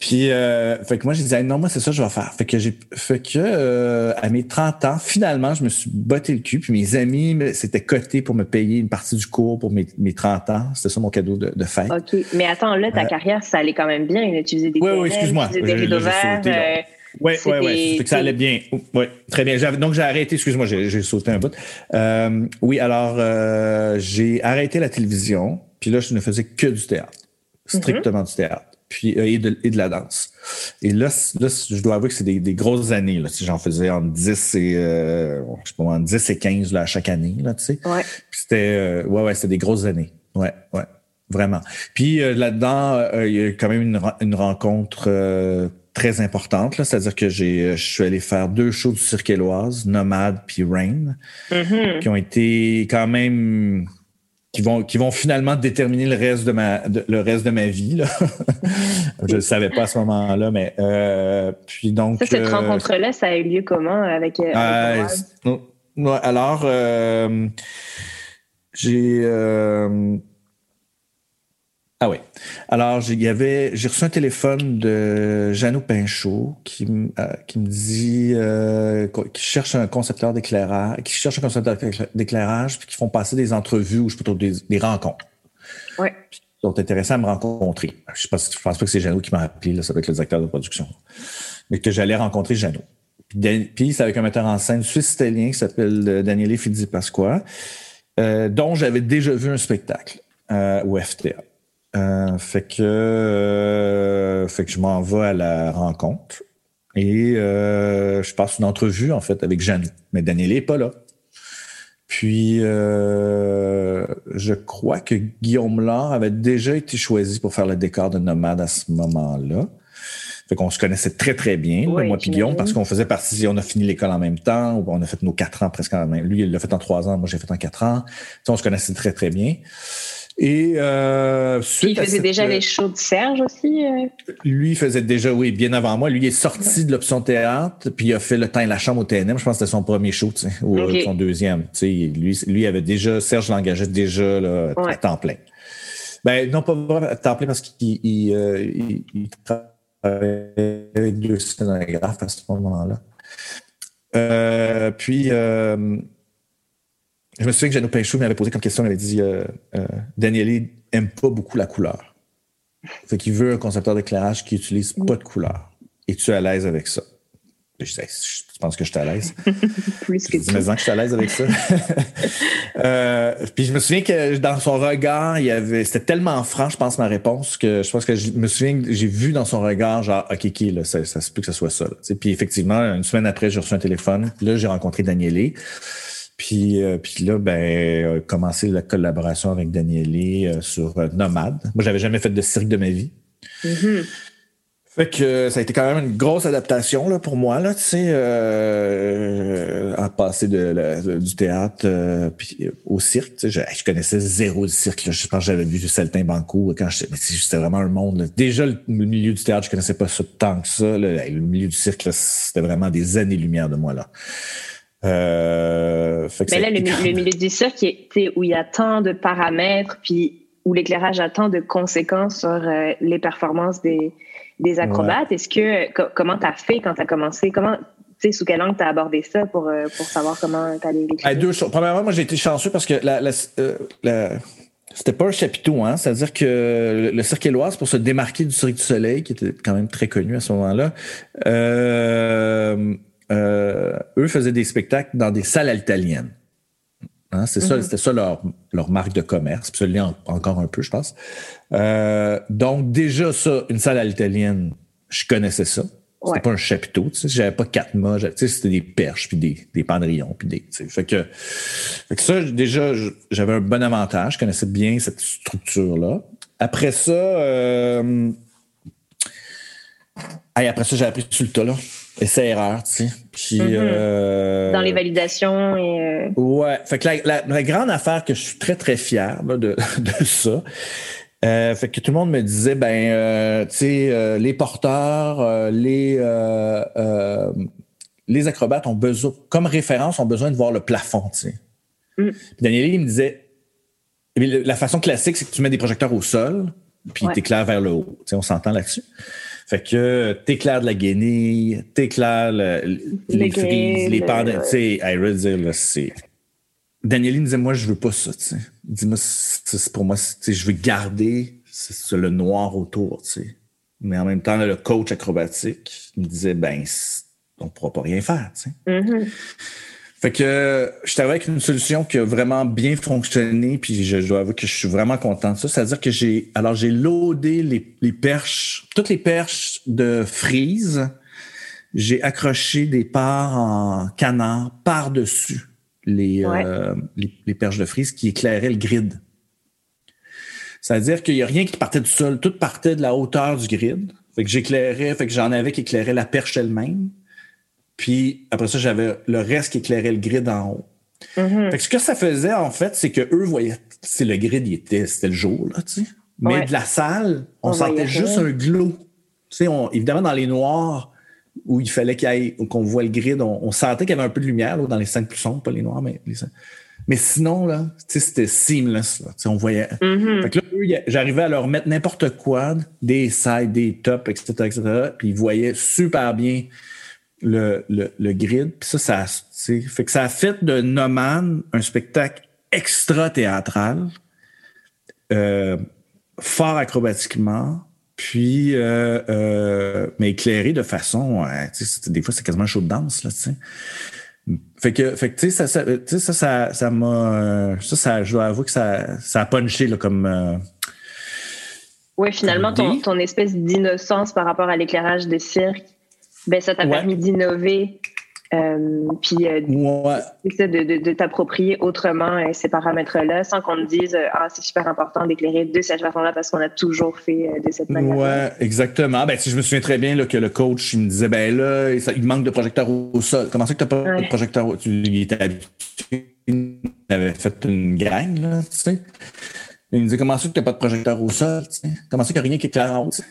[SPEAKER 2] Puis, euh, fait que moi, j'ai dit, non, moi, c'est ça que je vais faire. Fait que j'ai, fait que, euh, à mes 30 ans, finalement, je me suis botté le cul. Puis mes amis s'étaient cotés pour me payer une partie du cours pour mes, mes 30 ans. C'était ça mon cadeau de, de, fête.
[SPEAKER 1] OK. Mais attends, là, ta euh, carrière, ça allait quand même bien. Tu faisais des
[SPEAKER 2] Oui, oui, excuse-moi. Tu faisais des oui, oui, oui. Ça allait bien. Oui, très bien. Donc, j'ai arrêté, excuse-moi, j'ai sauté un bout. Euh, oui, alors, euh, j'ai arrêté la télévision, puis là, je ne faisais que du théâtre, strictement du théâtre, puis, euh, et, de, et, de, la danse. Et là, là je dois avouer que c'est des, des, grosses années, là, si j'en faisais en 10 et, euh, je sais pas, en 10 et 15 là, chaque année, là, tu sais.
[SPEAKER 1] Ouais.
[SPEAKER 2] Puis c'était, ouais, ouais, c'était des grosses années. Ouais, ouais. Vraiment. Puis là-dedans, il y a quand même une, une rencontre très importante. C'est-à-dire que j'ai, euh, je suis allé faire deux shows du Cirque Éloise, Nomade puis Rain, mm-hmm. qui ont été quand même qui vont qui vont finalement déterminer le reste de ma le reste de ma vie là. je le savais pas à ce moment-là mais euh, puis donc
[SPEAKER 1] ça, cette euh, rencontre là ça a eu lieu comment avec,
[SPEAKER 2] alors j'ai ah oui. Alors, j'ai reçu un téléphone de Jeannot Pinchot qui, euh, qui me dit euh, qu'il cherche un concepteur d'éclairage, qui cherche un concepteur d'éclairage, puis qui font passer des entrevues ou je peux des, des rencontres.
[SPEAKER 1] Oui.
[SPEAKER 2] Ils sont intéressés à me rencontrer. Je ne pense, je pense pas que c'est Jeannot qui m'a appelé, là, ça va être le directeur de production. Mais que j'allais rencontrer Jeannot. Puis, c'est avec un metteur en scène suisse-italien qui s'appelle euh, Daniele Fidi Pasqua, euh, dont j'avais déjà vu un spectacle au FTA. Euh, fait que euh, fait que je m'en vais à la rencontre et euh, je passe une entrevue en fait avec Jeanne. Mais Daniel est pas là. Puis je crois que Guillaume Laure avait déjà été choisi pour faire le décor de Nomade à ce moment-là. Fait qu'on se connaissait très, très bien, moi puis Guillaume, parce qu'on faisait partie, on a fini l'école en même temps, on a fait nos quatre ans presque en même Lui, il l'a fait en trois ans, moi j'ai fait en quatre ans. on se connaissait très, très bien. Et euh,
[SPEAKER 1] il faisait déjà les shows de Serge aussi. Euh?
[SPEAKER 2] Lui il faisait déjà, oui, bien avant moi. Lui il est sorti de l'option théâtre, puis il a fait le temps et la chambre au TNM. Je pense que c'était son premier show, ou son deuxième. Lui, lui avait déjà, Serge l'engageait déjà là, à temps plein. Ben, non, pas vraiment à temps plein parce qu'il il, euh, il, il travaillait avec deux scénographes à ce moment-là. Euh, puis, euh, je me souviens que Jeannot Pinchot m'avait posé comme question, il m'avait dit euh, euh, Danieli aime pas beaucoup la couleur. Fait qu'il veut un concepteur d'éclairage qui utilise pas de couleur. Es-tu à l'aise avec ça? Je, disais, je pense que je suis à l'aise?
[SPEAKER 1] Plus que
[SPEAKER 2] Je dis, mais que je suis à l'aise avec ça. euh, puis je me souviens que dans son regard, il y avait, c'était tellement franc, je pense, ma réponse, que je pense que je me souviens que j'ai vu dans son regard, genre, OK, OK, là, ça, ça se peut que ce soit ça. là. Puis effectivement, une semaine après, j'ai reçu un téléphone. Puis là, j'ai rencontré Danielé. Puis, euh, puis là, ben, euh, commencé la collaboration avec Danielé euh, sur euh, Nomade. Moi, j'avais jamais fait de cirque de ma vie.
[SPEAKER 1] Mhm.
[SPEAKER 2] Fait que ça a été quand même une grosse adaptation là, pour moi, là, tu sais, à passer de, la- de- du théâtre puis au cirque. Je, je connaissais zéro du cirque. Là. Je pense que j'avais vu quand. Mais c'est- c'était vraiment un monde. là. Déjà, le milieu du théâtre, je connaissais pas ça tant que ça. là. Le milieu du cirque, c'était vraiment des années-lumière de moi. là. Euh, fait que
[SPEAKER 1] Mais là, le, milieu du cirque, est- où il y a tant de paramètres, puis où l'éclairage a tant de conséquences sur euh, les performances des, des acrobates, est-ce que, co- comment tu as fait quand tu as commencé? Comment, tu sais, sous quel angle tu as abordé ça pour, euh, pour savoir comment tu allais l'éclairer?
[SPEAKER 2] deux choses. Premièrement, moi, j'ai été chanceux parce que la, la- la- c'était pas un chapiteau, hein. C'est-à-dire que le, le Cirque Éloise, pour se démarquer du Cirque du Soleil, qui était quand même très connu à ce moment-là, euh, euh, eux faisaient des spectacles dans des salles italiennes. Hein, c'est ça,
[SPEAKER 1] Mhm.
[SPEAKER 2] c'était ça leur, leur marque de commerce. Puis ça l'est en- encore un peu, je pense. Euh, donc, déjà, ça, une salle à l'italienne, je connaissais ça. C'était
[SPEAKER 1] Ouais.
[SPEAKER 2] pas un chapiteau, tu sais. J'avais pas quatre mâts, j'avais- tu sais, c'était des perches, puis des, des pendrillons, puis des, tu sais. Fait que, fait que ça, déjà, j'avais un bon avantage. Je connaissais bien cette structure-là. Après ça, euh, hey, après ça, j'ai appris sur le tas, là. Essai-erreur, tu sais. Puis,
[SPEAKER 1] Mhm.
[SPEAKER 2] euh,
[SPEAKER 1] Dans les validations et. euh,
[SPEAKER 2] Ouais. Fait que la, la- la grande affaire que je suis très, très fier là, de, de ça, euh, fait que tout le monde me disait, ben, euh, tu sais, euh, les porteurs, euh, les, euh, euh, les acrobates ont besoin, comme référence, ont besoin de voir le plafond, tu sais.
[SPEAKER 1] Mm.
[SPEAKER 2] Puis Daniel, il me disait, eh la façon classique, c'est que tu mets des projecteurs au sol, puis
[SPEAKER 1] Ouais.
[SPEAKER 2] t'éclaires vers le haut. Tu sais, on s'entend là-dessus. Fait que t'éclaires de la guenille, t'éclaires le- les
[SPEAKER 1] Le
[SPEAKER 2] frises, les pendants.
[SPEAKER 1] ouais.
[SPEAKER 2] Tu sais, veux dire, là, c'est. Danieli me disait, moi, je veux pas ça, tu sais. Il dit, moi, c'est c'est pour moi, je veux garder le noir autour, tu sais. Mais en même temps, là, le coach acrobatique, me disait, ben, on pourra pas rien faire, tu sais.
[SPEAKER 1] mhm.
[SPEAKER 2] Fait que je t'avais avec une solution qui a vraiment bien fonctionné, puis je, je dois avouer que je suis vraiment content de ça. C'est-à-dire que j'ai alors j'ai loadé les, les perches, toutes les perches de frise, j'ai accroché des parts en canard par-dessus les,
[SPEAKER 1] Ouais.
[SPEAKER 2] euh, les, les perches de frise qui éclairaient le grid. C'est-à-dire qu'il n'y a rien qui partait du sol, tout partait de la hauteur du grid. Fait que j'éclairais, fait que j'en avais qui éclairaient la perche elle-même. Puis après ça, j'avais le reste qui éclairait le grid en haut.
[SPEAKER 1] Mhm.
[SPEAKER 2] Fait que ce que ça faisait, en fait, c'est que eux voyaient, c'est le grid, il était, c'était le jour, là, tu sais. Mais
[SPEAKER 1] Ouais.
[SPEAKER 2] de la salle, on,
[SPEAKER 1] On
[SPEAKER 2] sentait juste un glow. Tu sais, on- évidemment, dans les noirs, où il fallait qu'on voit le grid, on, on sentait qu'il y avait un peu de lumière, là, dans les cinq plus sombres, pas les noirs, mais les cinq. Mais sinon, là, tu sais, c'était seamless, là. Tu sais, on voyait.
[SPEAKER 1] Mhm.
[SPEAKER 2] Fait que là, j'arrivais à leur mettre n'importe quoi, des sides, des tops, etc., etc., puis ils voyaient super bien le, le, le grid. Puis ça, ça, fait que ça a fait de Noman un spectacle extra théâtral, euh, fort acrobatiquement, puis euh, euh, mais éclairé de façon, des fois c'est quasiment un show de danse là, tu sais. Fait que, fait que tu sais, ça, ça, ça, ça, ça m'a, ça, ça, je dois avouer que ça, ça a punché là comme.
[SPEAKER 1] Oui, finalement, ton, ton espèce d'innocence par rapport à l'éclairage de cirque, ben, ça t'a
[SPEAKER 2] Ouais.
[SPEAKER 1] permis d'innover, euh, puis euh,
[SPEAKER 2] ouais,
[SPEAKER 1] de, de, de t'approprier autrement euh, ces paramètres-là, sans qu'on te dise ah c'est super important d'éclairer de cette façon-là parce qu'on a toujours fait de cette manière.
[SPEAKER 2] Ouais, exactement. Ben, si je me souviens très bien là, que le coach il me disait ben là, ça- il manque de projecteurs au, sol. Comment ça que t'as pas
[SPEAKER 1] Ouais.
[SPEAKER 2] de projecteur au Tu il était habitué, il avait fait une gang, là, tu sais. Il me disait comment ça que t'as pas de projecteur au sol, tu sais? Comment ça qu'il n'y a rien qui éclaire en haut, tu sais.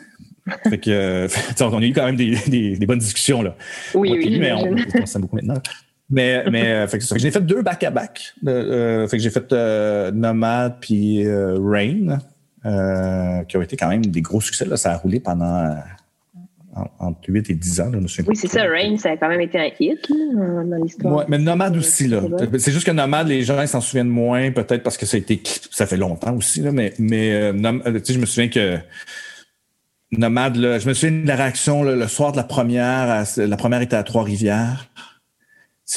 [SPEAKER 2] Fait que, euh, on a eu quand même des, des, des bonnes discussions, là.
[SPEAKER 1] Oui,
[SPEAKER 2] Moi
[SPEAKER 1] oui,
[SPEAKER 2] lui, mais on, on s'aime beaucoup maintenant. Mais, mais euh, fait que. J'ai deux back-à-back. Euh, fait que j'ai fait euh, Nomad puis euh, Rain. qui ont été quand même des gros succès. Là. Ça a roulé pendant entre 8 et 10 ans. Là,
[SPEAKER 1] oui, c'est ça. Rain, ça a quand même été un hit dans l'histoire.
[SPEAKER 2] Mais Nomade aussi. là. C'est juste que Nomade, les gens s'en souviennent moins, peut-être parce que ça a été ça fait longtemps aussi. Là, mais mais euh, je me souviens que Nomade, là, je me souviens de la réaction le soir de la première. la première était à Trois-Rivières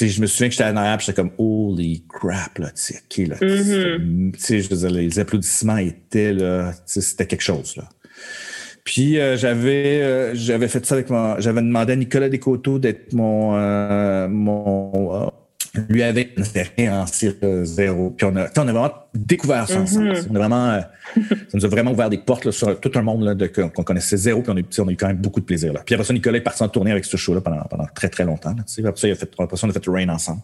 [SPEAKER 2] je me souviien que j'étais en arrière, j'étais comme holy crap là, tu sais, là, tu sais, je veux dire, les applaudissements étaient là, c'était quelque chose là. Puis euh, j'avais euh, j'avais fait ça avec mon, j'avais demandé à Nicolas Descoteaux d'être mon euh, mon lui avec un en cire zéro. Puis on a, on a vraiment découvert ça ensemble. Vraiment, euh, ça nous a vraiment ouvert des portes sur tout un monde qu'on connaissait zéro. Puis on a, on a, eu quand même beaucoup de plaisir. Là. Puis après ça, Nicolas est parti en tournée avec ce show-là pendant, pendant très, très longtemps. Là, après ça, il a fait, après ça, on a fait Rain ensemble.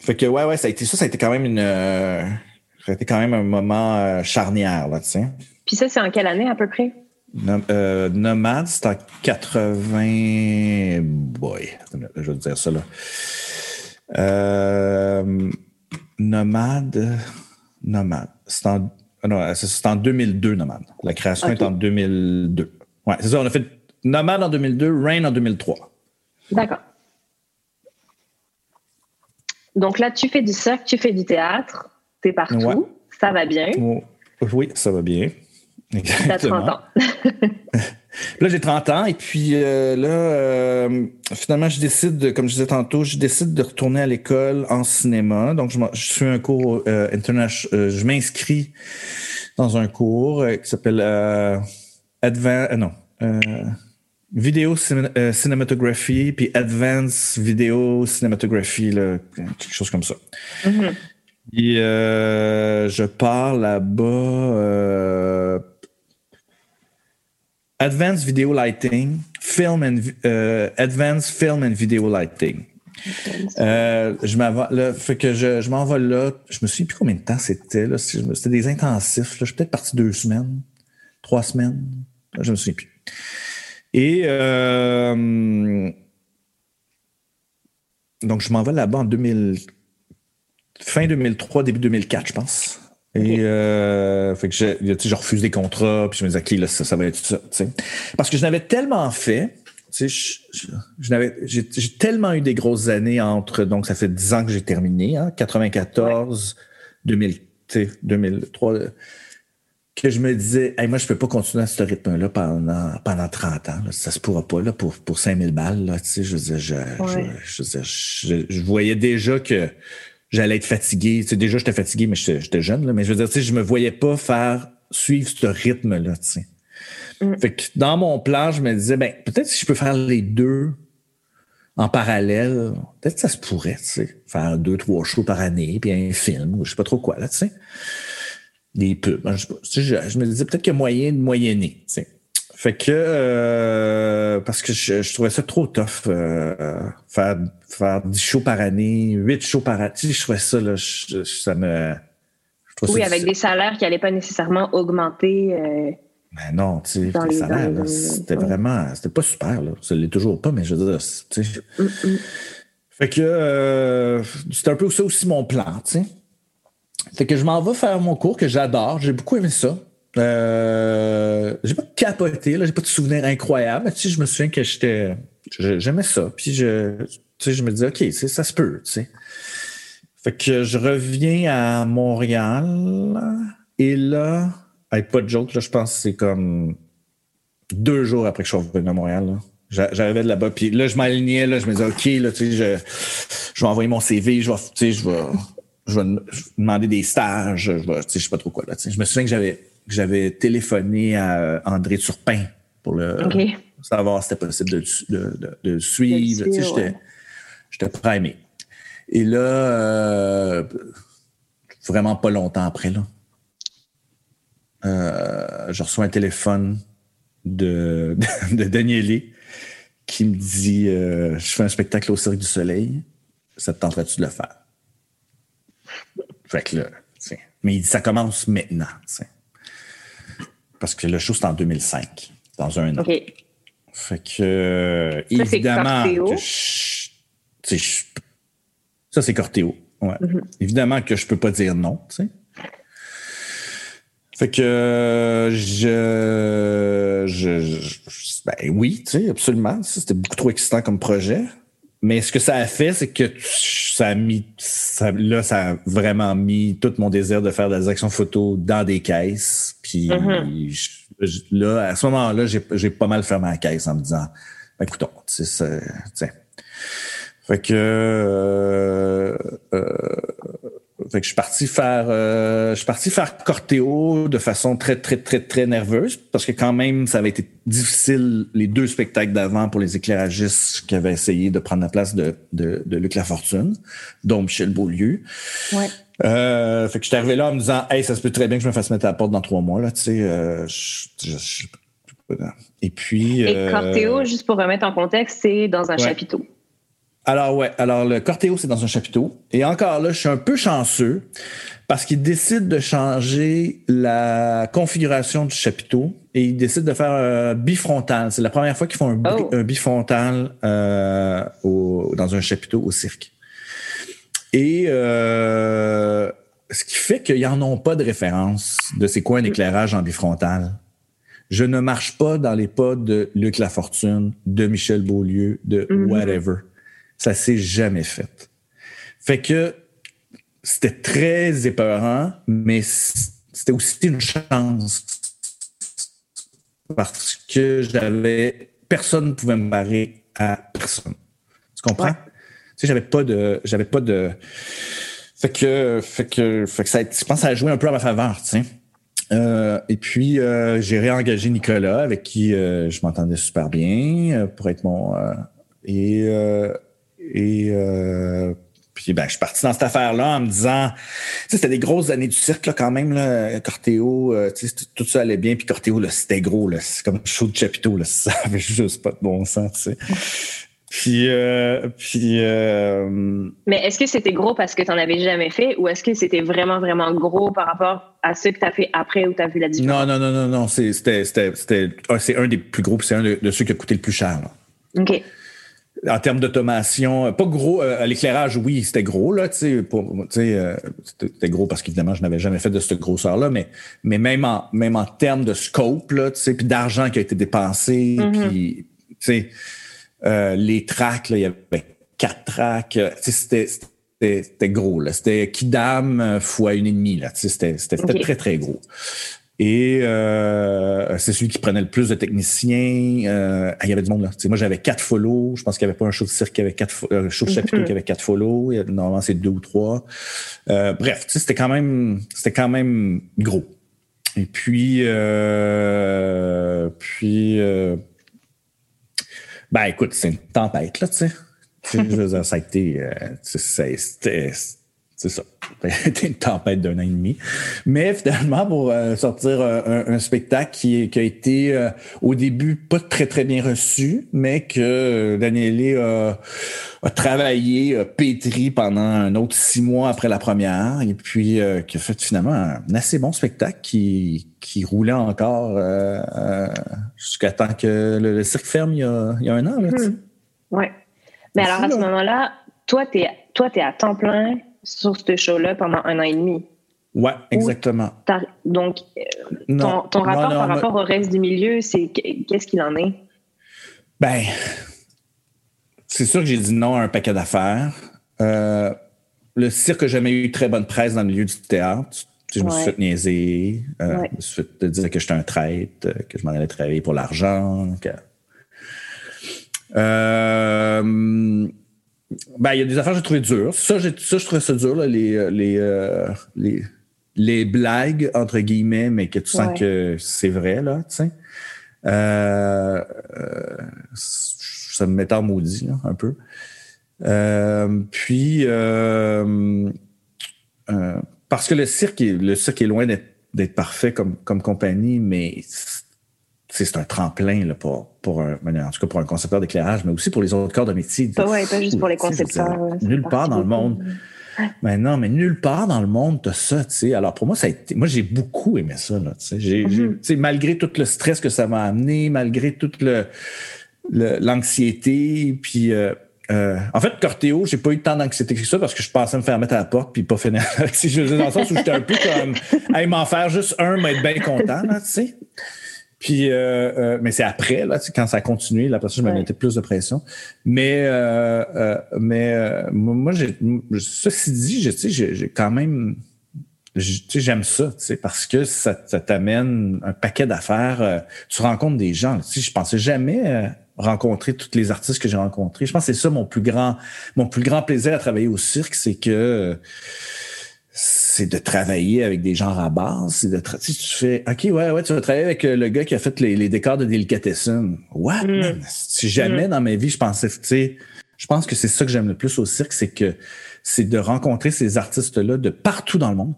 [SPEAKER 2] Fait que ouais, ouais, ça a été ça, ça a été quand même une. Euh, ça a été quand même un moment euh, charnière, là, tu sais.
[SPEAKER 1] Puis ça, c'est en quelle année à peu près?
[SPEAKER 2] Nomade, c'est en 80. Boy, je vais te dire ça là. Euh, nomade. Nomade. C'est en, non, c'est en 2002, Nomade. La création est en 2002. Ouais, c'est ça. On a fait Nomade en 2002, Rain en 2003.
[SPEAKER 1] D'accord. Donc là, tu fais du cirque, tu fais du théâtre, tu es partout, ça va bien.
[SPEAKER 2] Oui, ça va bien.
[SPEAKER 1] Exactement. 30 ans.
[SPEAKER 2] là, j'ai 30 ans et puis euh, là, euh, finalement, je décide, de, comme je disais tantôt, je décide de retourner à l'école en cinéma. Donc, je, je suis un cours euh, international. je m'inscris dans un cours qui s'appelle Advanced. non. Vidéo cinématographie puis Advanced Vidéo Cinématographie, quelque chose comme ça. Mm-hmm. Et je pars là-bas Advanced Video Lighting, Film and uh, Advanced Film and Video Lighting. Euh, je là, fait que je, je m'envole là. Je me souviens plus combien de temps c'était. Là, c'était des intensifs. Là. Je suis peut-être parti deux semaines, trois semaines. Là, je me souviens plus. Et euh, donc, je m'envole là-bas en 2000, fin 2003, début 2004, je pense. Et euh, fait que je, je refuse des contrats, puis je me disais, OK, là, ça, ça va être ça. sais. Parce que je n'avais tellement fait, tu sais, j'ai tellement eu des grosses années entre, donc ça fait 10 ans que j'ai terminé, hein, 94, 2000, 2003, que je me disais, hey, moi, je peux pas continuer à ce rythme-là pendant, pendant 30 ans. Là. Ça se pourra pas là, pour, pour 5000 balles. Là, tu sais, je, je, je, je, je voyais déjà que j'allais être fatigué. Tu sais, déjà, j'étais fatigué, mais j'étais jeune, là, mais je veux dire, tu sais, je me voyais pas faire suivre ce rythme-là, tu sais. Mm. Fait que dans mon plan, je me disais, ben, peut-être si je peux faire les deux en parallèle, peut-être que ça se pourrait, tu sais, faire deux, trois shows par année, puis un film, ou je sais pas trop quoi, là, tu sais. Des pubs. Je, je, me disais peut-être qu'il y a moyen de moyenner, tu sais. Fait que euh, parce que je, trouvais ça trop tough euh, faire faire 10 shows par année, 8 shows par année. Tu sais, je trouvais ça là, ça me
[SPEAKER 1] Oui, avec des salaires qui n'allaient pas nécessairement augmenter. Euh,
[SPEAKER 2] ben non, tu sais, les salaires, c'était vraiment, c'était pas super là. Ça l'est toujours pas, mais je veux dire, tu sais. Mm, mm. Fait que c'était un peu ça aussi mon plan, tu sais. Fait que je m'en vais faire mon cours que j'adore, j'ai beaucoup aimé ça. Euh, j'ai pas capoté, là, j'ai pas de souvenirs incroyables. Tu sais, je me souviens que j'étais. J'aimais ça. Puis je, tu sais, je me disais, OK, ça se peut, tu sais. Fait que je reviens à Montréal et là, avec pas de joke, là, je pense que c'est comme deux jours après que je suis revenu à Montréal. J'arrivais de là-bas, puis là, je m'alignais, là, je me disais, OK, là, tu sais, je, je vais envoyer mon CV, je vais, tu sais, je vais demander des stages, je vais, tu sais, je sais pas trop quoi, là, tu sais. Je me souviens que j'avais j'avais téléphoné à André Turpin pour le savoir si c'était possible de, de, de, suivre. Tu sais, J'étais primé. Et là, euh, vraiment pas longtemps après, là, euh, je reçois un téléphone de, de, Danielé qui me dit euh, Je fais un spectacle au Cirque du Soleil, ça te tenterait-tu de le faire? Fait que là, mais il dit Ça commence maintenant. Parce que le show, c'est en 2005, dans un an. Fait que, euh, évidemment, ça, c'est Cortéo. Ouais. Mm-hmm. Évidemment que je peux pas dire non, tu sais. Fait que je, je, ben oui, tu sais, absolument. C'était beaucoup trop excitant comme projet. Mais ce que ça a fait, c'est que ça a mis, ça, là, ça a vraiment mis tout mon désir de faire des actions photos dans des caisses. Puis mm-hmm. là, à ce moment-là, j'ai pas mal fermé la caisse en me disant, ben, écoutons, tu sais, fait que, euh, euh, fait que je suis parti faire, euh, je suis parti faire Cortéo de façon très très très très nerveuse parce que quand même ça avait été difficile les deux spectacles d'avant pour les éclairagistes qui avaient essayé de prendre la place de de, de Luc Lafortune, dont Michel Beaulieu.
[SPEAKER 1] Ouais.
[SPEAKER 2] Euh, fait que je suis arrivé là en me disant, hey, ça se peut très bien que je me fasse mettre à la porte dans trois mois là, tu sais. Euh, et puis.
[SPEAKER 1] Et Cortéo, juste pour remettre en contexte, c'est dans un chapiteau.
[SPEAKER 2] Alors ouais, alors le Cortéo, c'est dans un chapiteau. Et encore là, je suis un peu chanceux parce qu'il décide de changer la configuration du chapiteau et il décide de faire un bifrontal. C'est la première fois qu'ils font un, oh. bifrontal euh, dans un chapiteau au cirque. Et euh, ce qui fait qu'ils n'en ont pas de référence de c'est quoi un éclairage en bifrontal. Je ne marche pas dans les pas de Luc Lafortune, de Michel Beaulieu, de mm-hmm. whatever. Ça s'est jamais fait. Fait que c'était très épeurant, mais c'était aussi une chance parce que j'avais personne ne pouvait me barrer à personne. Tu comprends? Tu sais, j'avais pas de, j'avais pas de. Fait que, fait que, fait que ça, je pense que ça a joué un peu à ma faveur, tu sais. Euh, et puis, euh, j'ai réengagé Nicolas, avec qui euh, je m'entendais super bien, pour être mon. et et euh, puis ben, je suis parti dans cette affaire-là en me disant, c'était des grosses années du cirque là, quand même, là, Cortéo, euh, tout ça allait bien, puis Cortéo, c'était gros, là, c'est comme show de chapiteau, là, ça avait juste pas de bon sens, tu sais. Puis, euh, puis euh,
[SPEAKER 1] Mais est-ce que c'était gros parce que tu n'en avais jamais fait ou est-ce que c'était vraiment, vraiment gros par rapport à ce que tu as fait après ou tu as vu la différence?
[SPEAKER 2] Non, non, non, non, non. C'était, c'est un des plus gros, c'est un de, ceux qui a coûté le plus cher. Là.
[SPEAKER 1] OK
[SPEAKER 2] en termes d'automation, pas gros, euh, l'éclairage, oui, c'était gros, là, tu sais, euh, c'était gros parce qu'évidemment, je n'avais jamais fait de cette grosseur-là, mais, mais même en, même en termes de scope, là, tu sais, puis d'argent qui a été dépensé, mm-hmm. puis, tu sais, euh, les tracks, là, il y avait quatre tracks, c'était, c'était gros, là. C'était Kidam fois une et demie, là, tu sais, c'était, c'était très, très gros. Et euh, c'est celui qui prenait le plus de techniciens. Euh, il y avait du monde là. moi, j'avais quatre follow. Je pense qu'il n'y avait pas un show de cirque qui avait quatre un show de chapiteau qui avait quatre follow. Normalement, c'est deux ou trois. Euh, bref, c'était quand même c'était quand même gros. Et puis euh, puis euh, ben écoute, c'est une tempête, là, tu sais. ça a été. Euh, c'est ça. C'était une tempête d'un an et demi. Mais finalement, pour euh, sortir euh, un, spectacle qui, qui, a été euh, au début pas très très bien reçu, mais que Danielé a, a, travaillé, a pétri pendant un autre six mois après la première, et puis qui a fait finalement un assez bon spectacle qui, qui roulait encore jusqu'à temps que le, cirque ferme il y a, il y a un an. Là,
[SPEAKER 1] mmh. Ouais. Mais alors à ce moment-là, toi, tu es, toi, es à temps plein sur ce show-là pendant un an et demi.
[SPEAKER 2] Ouais, exactement.
[SPEAKER 1] Donc, euh, ton, rapport par rapport au reste du milieu, c'est qu'est-ce qu'il en est?
[SPEAKER 2] Ben, c'est sûr que j'ai dit non à un paquet d'affaires. Euh, le cirque n'a jamais eu très bonne presse dans le milieu du théâtre. Je me suis fait niaiser, euh, je me suis fait dire que j'étais un traître, que je m'en allais travailler pour l'argent. Que... Euh, ben, il y a des affaires que j'ai trouvé dures. Ça, ça, je trouvais ça dur, là, les, euh, les, euh, les, les, blagues, entre guillemets, mais que tu sens que c'est vrai, là, tu sais. Euh, euh, ça me met en maudit, là, un peu. Euh, puis, parce que le cirque est, le cirque est loin d'être parfait comme, comme compagnie, mais c'est un tremplin là, pour, pour un, en tout cas pour un concepteur d'éclairage, mais aussi pour les autres corps de métier.
[SPEAKER 1] Pas, ouais, pas juste pour les concepteurs.
[SPEAKER 2] nulle part dans le monde. Mais non, mais nulle part dans le monde, tu ça, tu sais. Alors, pour moi, ça a été, moi, j'ai beaucoup aimé ça, là, tu sais. Mm-hmm. malgré tout le stress que ça m'a amené, malgré toute le, l'anxiété, puis, euh, euh, en fait, Cortéo, j'ai pas eu tant d'anxiété que ça parce que je pensais me faire mettre à la porte puis pas finir. si je dans le sens où j'étais un peu comme, hey, m'en faire juste un, m'être bien content, là, tu sais. Puis, euh, euh, mais c'est après, là, quand ça a continué, là, parce que je me mettais plus de pression. Mais, euh, mais moi, j'ai, ceci dit, je, j'ai, j'ai quand même, j'aime ça, parce que ça, t'amène un paquet d'affaires. tu rencontres des gens. Tu sais, je pensais jamais rencontrer tous les artistes que j'ai rencontrés. Je pense que c'est ça mon plus grand, mon plus grand plaisir à travailler au cirque, c'est que c'est de travailler avec des gens à base. C'est de tu, tu fais OK, ouais, ouais, tu vas travailler avec euh, le gars qui a fait les, décors de Delicatessen. What? Mm. Si jamais mm. dans ma vie, je pensais, tu sais, je pense que c'est ça que j'aime le plus au cirque, c'est que c'est de rencontrer ces artistes-là de partout dans le monde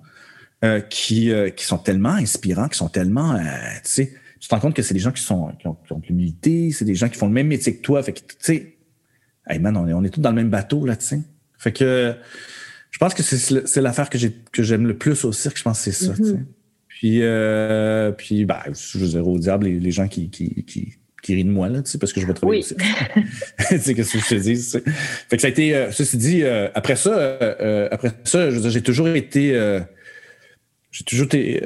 [SPEAKER 2] euh, qui, euh, qui sont tellement inspirants, qui sont tellement, tu sais, tu te rends compte que c'est des gens qui sont qui ont, de l'humilité, c'est des gens qui font le même métier que toi. Fait que, tu sais, hey man, on est, on est tous dans le même bateau, là, tu sais. Fait que je pense que c'est l'affaire que j'ai que j'aime le plus au cirque. Je pense que c'est ça. Mm-hmm. Puis, euh, puis ben, je veux dire, au diable, les, gens qui, qui, qui, qui rient de moi, là, tu sais, parce que je vais travailler oui. aussi. tu sais, qu'est-ce que je te dis? Fait que ça a été, euh, ceci dit, euh, après ça, euh, après ça, je j'ai toujours été, j'ai toujours été,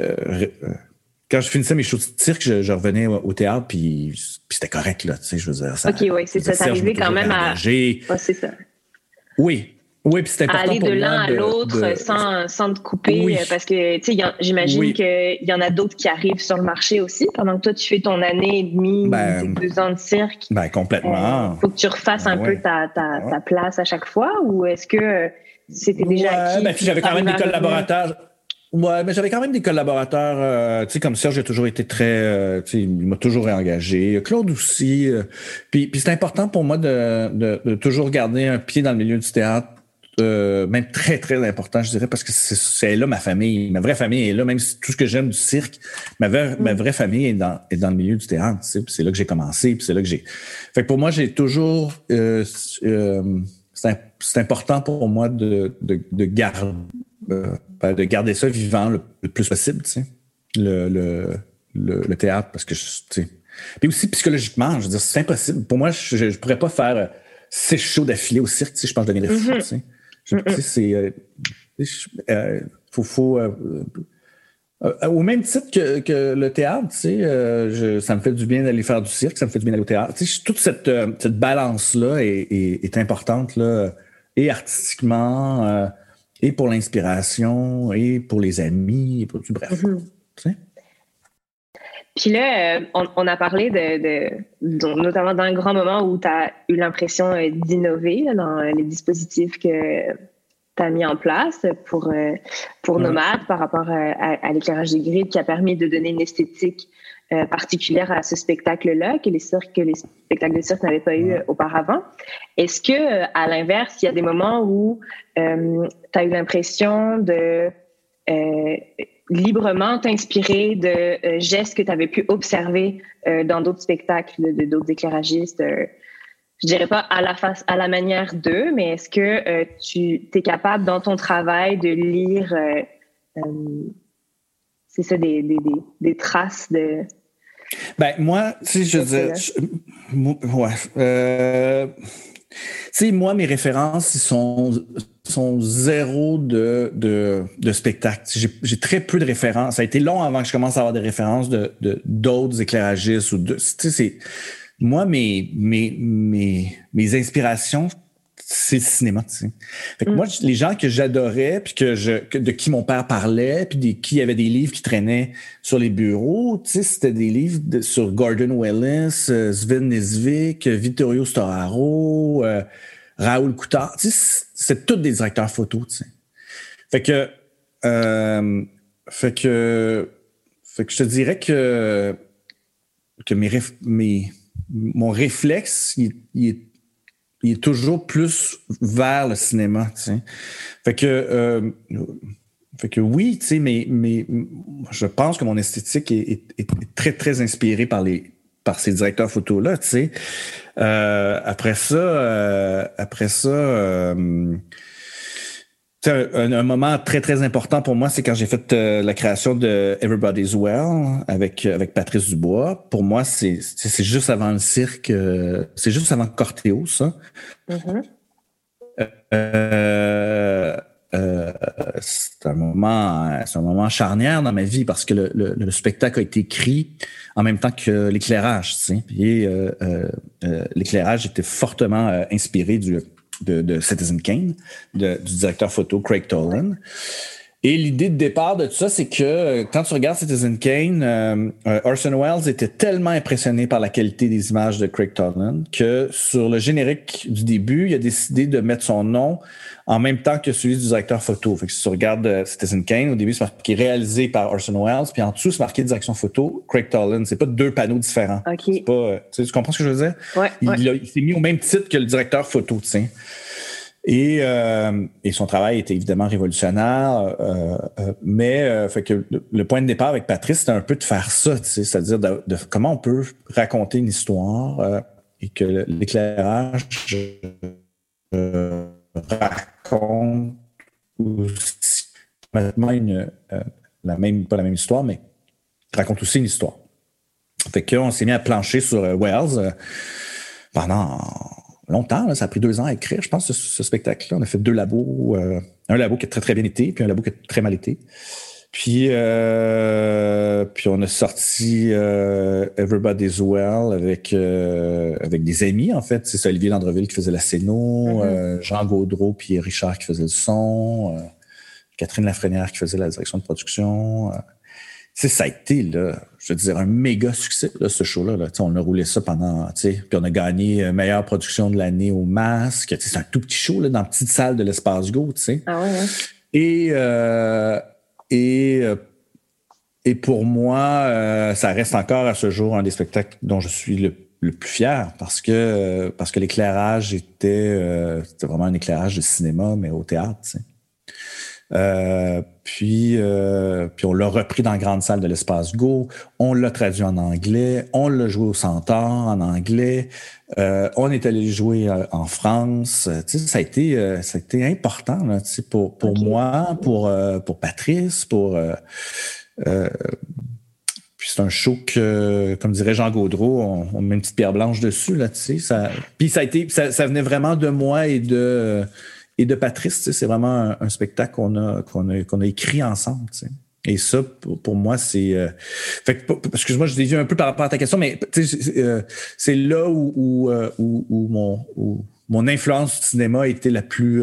[SPEAKER 2] quand je finissais mes shows de cirque, je, revenais au théâtre, puis, puis c'était correct, là, tu sais, je veux dire.
[SPEAKER 1] Ça, OK, oui, c'est ça. Arrivé quand même à. c'est ça.
[SPEAKER 2] Oui, oui, puis c'est
[SPEAKER 1] important. Aller de l'un à l'autre sans, sans te couper. Parce que, tu sais, j'imagine qu'il y en a d'autres qui arrivent sur le marché aussi. Pendant que toi, tu fais ton année et demie, ben, deux ans de cirque.
[SPEAKER 2] Ben, complètement.
[SPEAKER 1] Il euh, faut que tu refasses un ben peu ta, ta, ta, place à chaque fois ou est-ce que c'était déjà ouais, acquis?
[SPEAKER 2] Ben, j'avais quand même des collaborateurs. Ouais, mais j'avais quand même des collaborateurs, euh, tu sais, comme Serge, j'ai toujours été très, euh, tu sais, il m'a toujours réengagé. Claude aussi. puis, puis c'est important pour moi de, de, de, toujours garder un pied dans le milieu du théâtre euh, même très, très important, je dirais, parce que c'est là ma famille. Ma vraie famille est là, même si tout ce que j'aime du cirque, ma, vraie, ma mm. vraie famille est dans, est dans le milieu du théâtre. C'est là que j'ai commencé, puis c'est là que j'ai. Fait que pour moi, j'ai toujours. Euh, euh, c'est important pour moi de, de, de garder, ben, de garder ça vivant le, plus possible, tu sais, le, le, le, théâtre, parce que, tu sais. Puis aussi, psychologiquement, je veux dire, c'est impossible. Pour moi, je ne pourrais pas faire six shows d'affilée au cirque, tu sais, je pense que je deviendrais fou, mm-hmm. tu sais. Je, c'est. Euh, euh, faut, faut euh, au même titre que, que, le théâtre, tu sais, ça me fait du bien d'aller faire du cirque, ça me fait du bien d'aller au théâtre. Tu sais, toute cette, cette balance-là est, est, est, importante, là, et artistiquement, et pour l'inspiration, et pour les amis, et pour du bref. Mm-hmm. tu sais?
[SPEAKER 1] Puis là, on, on, a parlé de, de, notamment d'un grand moment où tu as eu l'impression euh, d'innover dans les dispositifs que tu as mis en place pour, euh, pour Nomade par rapport à, à, l'éclairage des grilles qui a permis de donner une esthétique euh, particulière à ce spectacle-là que les cirques, que les spectacles de cirque n'avaient pas eu auparavant. Est-ce que, à l'inverse, il y a des moments où euh, tu as eu l'impression de librement t'inspirer de euh, gestes que tu avais pu observer euh, dans d'autres spectacles de d'autres éclairagistes. Euh, je dirais pas à la face, à la manière d'eux, mais est-ce que tu es capable dans ton travail de lire, c'est ça, des, des, des, traces de.
[SPEAKER 2] Ben, moi, si je veux dire, ouais. Sais, moi, mes références, sont, zéro de, de, spectacle. J'ai très peu de références. Ça a été long avant que je commence à avoir des références de d'autres éclairagistes ou de. Tu moi mes inspirations c'est le cinéma, tu sais. Fait que mm. moi, les gens que j'adorais, puis que je, de qui mon père parlait, puis des, qui avait des livres qui traînaient sur les bureaux, tu sais, c'était des livres sur Gordon Willis, euh, Sven Nesvik, Vittorio Storaro, euh, Raoul Coutard. Tu sais, c'est tous des directeurs photo, tu sais. Fait que, euh, fait que, fait que je te dirais que, que mes, mes mon réflexe, il, il est il est toujours plus vers le cinéma. Tu sais. Fait que, euh, fait que oui, mais, mais je pense que mon esthétique est, très, très inspirée par les par ces directeurs photos là. Tu sais. Euh, après ça, euh, après ça. Un, moment très, très important pour moi, c'est quand j'ai fait euh, la création de Everybody's Well avec, avec Patrice Dubois. Pour moi, c'est juste avant le cirque, euh, c'est juste avant Cortéo, ça. Mm-hmm. Euh, c'est un moment, c'est un moment charnière dans ma vie parce que le, le, spectacle a été écrit en même temps que l'éclairage, tu sais. Et l'éclairage était fortement inspiré du de, Citizen Kane, du directeur photo Craig Tolan. Et l'idée de départ de tout ça, c'est que euh, quand tu regardes Citizen Kane, euh, euh, Orson Welles était tellement impressionné par la qualité des images de Craig Tolan que sur le générique du début, il a décidé de mettre son nom en même temps que celui du directeur photo. Fait que si tu regardes Citizen Kane, au début, c'est marqué réalisé par Orson Welles, puis en dessous, c'est marqué direction photo Craig Tolan. C'est pas deux panneaux différents.
[SPEAKER 1] OK.
[SPEAKER 2] Pas, tu comprends ce que je veux dire?
[SPEAKER 1] Ouais,
[SPEAKER 2] il, il s'est mis au même titre que le directeur photo, tu sais. Et, euh, et, son travail était évidemment révolutionnaire, euh, euh, mais fait que le, point de départ avec Patrice, c'était un peu de faire ça, c'est-à-dire de, comment on peut raconter une histoire et que l'éclairage raconte aussi une, la même, pas la même histoire, mais raconte aussi une histoire. Fait qu'on s'est mis à plancher sur Wells pendant longtemps. ça a pris deux ans à écrire, je pense, ce, spectacle-là. On a fait deux labos. Euh, un labo qui a très, très bien été, puis un labo qui a très mal été. Puis, euh, puis on a sorti euh, Everybody's Well avec, avec des amis, en fait. C'est Olivier Landreville qui faisait la scéno, mm-hmm. Jean Gaudreau puis Richard qui faisait le son, Catherine Lafrenière qui faisait la direction de production sais, ça a été, là, je veux dire, un méga succès, là, ce show-là. Là. On a roulé ça pendant, tu sais, puis on a gagné euh, meilleure production de l'année au masque. C'est un tout petit show, là, dans la petite salle de l'Espace Go, tu sais.
[SPEAKER 1] Ah ouais,
[SPEAKER 2] Et, euh, et, euh, et pour moi, ça reste encore à ce jour un des spectacles dont je suis le, plus fier parce que, parce que l'éclairage était, c'était vraiment un éclairage de cinéma, mais au théâtre, tu sais. Euh, puis, euh, puis on l'a repris dans la grande salle de l'espace Go. On l'a traduit en anglais. On l'a joué au Centaure en anglais. Euh, on est allé jouer en France. Tu sais, ça a été, ça a été important là, tu sais, pour, pour moi, pour, pour Patrice, pour. puis c'est un show que, comme dirait Jean Gaudreau, on, met une petite pierre blanche dessus là, tu sais. Ça, puis ça a été, ça, ça venait vraiment de moi et de et de Patrice. C'est vraiment un, spectacle qu'on a, qu'on a, qu'on a écrit ensemble. Et ça, pour, moi, c'est. Euh, excuse-moi, je dévie un peu par rapport à ta question, mais euh, c'est là où, où, euh, où, mon, où, mon influence du cinéma était la plus.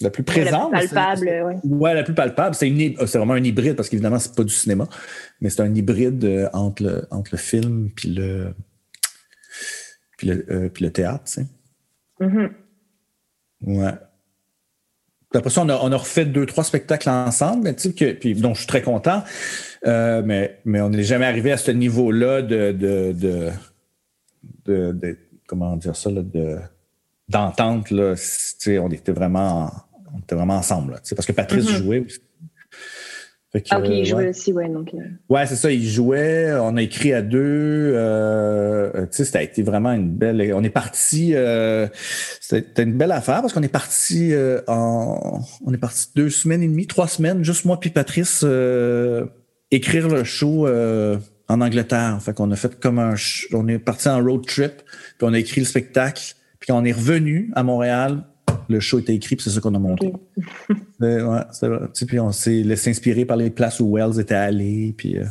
[SPEAKER 2] la plus présente.
[SPEAKER 1] La plus palpable, oui.
[SPEAKER 2] Ouais, la plus palpable. C'est, vraiment un hybride, parce qu'évidemment, c'est pas du cinéma, mais c'est un hybride entre, le, entre le film puis le, puis le, puis le théâtre. Tu sais.
[SPEAKER 1] Mm-hmm.
[SPEAKER 2] Ouais. après ça, on a, on a, refait deux, trois spectacles ensemble, mais que, puis, dont je suis très content. Euh, mais, mais on n'est jamais arrivé à ce niveau-là de, de, de, de, comment dire ça, là, de, d'entente. Là, on était vraiment, on était vraiment ensemble. Là, parce que Patrice mm-hmm. jouait
[SPEAKER 1] ah, ok, il jouait aussi, ouais. Donc, euh.
[SPEAKER 2] Ouais, c'est ça, il jouait. On a écrit à deux. Euh, tu sais, ça a été vraiment une belle. On est parti. Euh, c'était une belle affaire parce qu'on est parti euh, en. On est parti deux semaines et demie, trois semaines, juste moi puis Patrice, écrire le show en Angleterre. Fait qu'on a fait comme un. On est parti en road trip, puis on a écrit le spectacle. Puis quand on est revenu à Montréal, le show était écrit, puis c'est ça qu'on a monté. ouais, puis on s'est laissé inspirer par les places où Wells était allé, puis euh,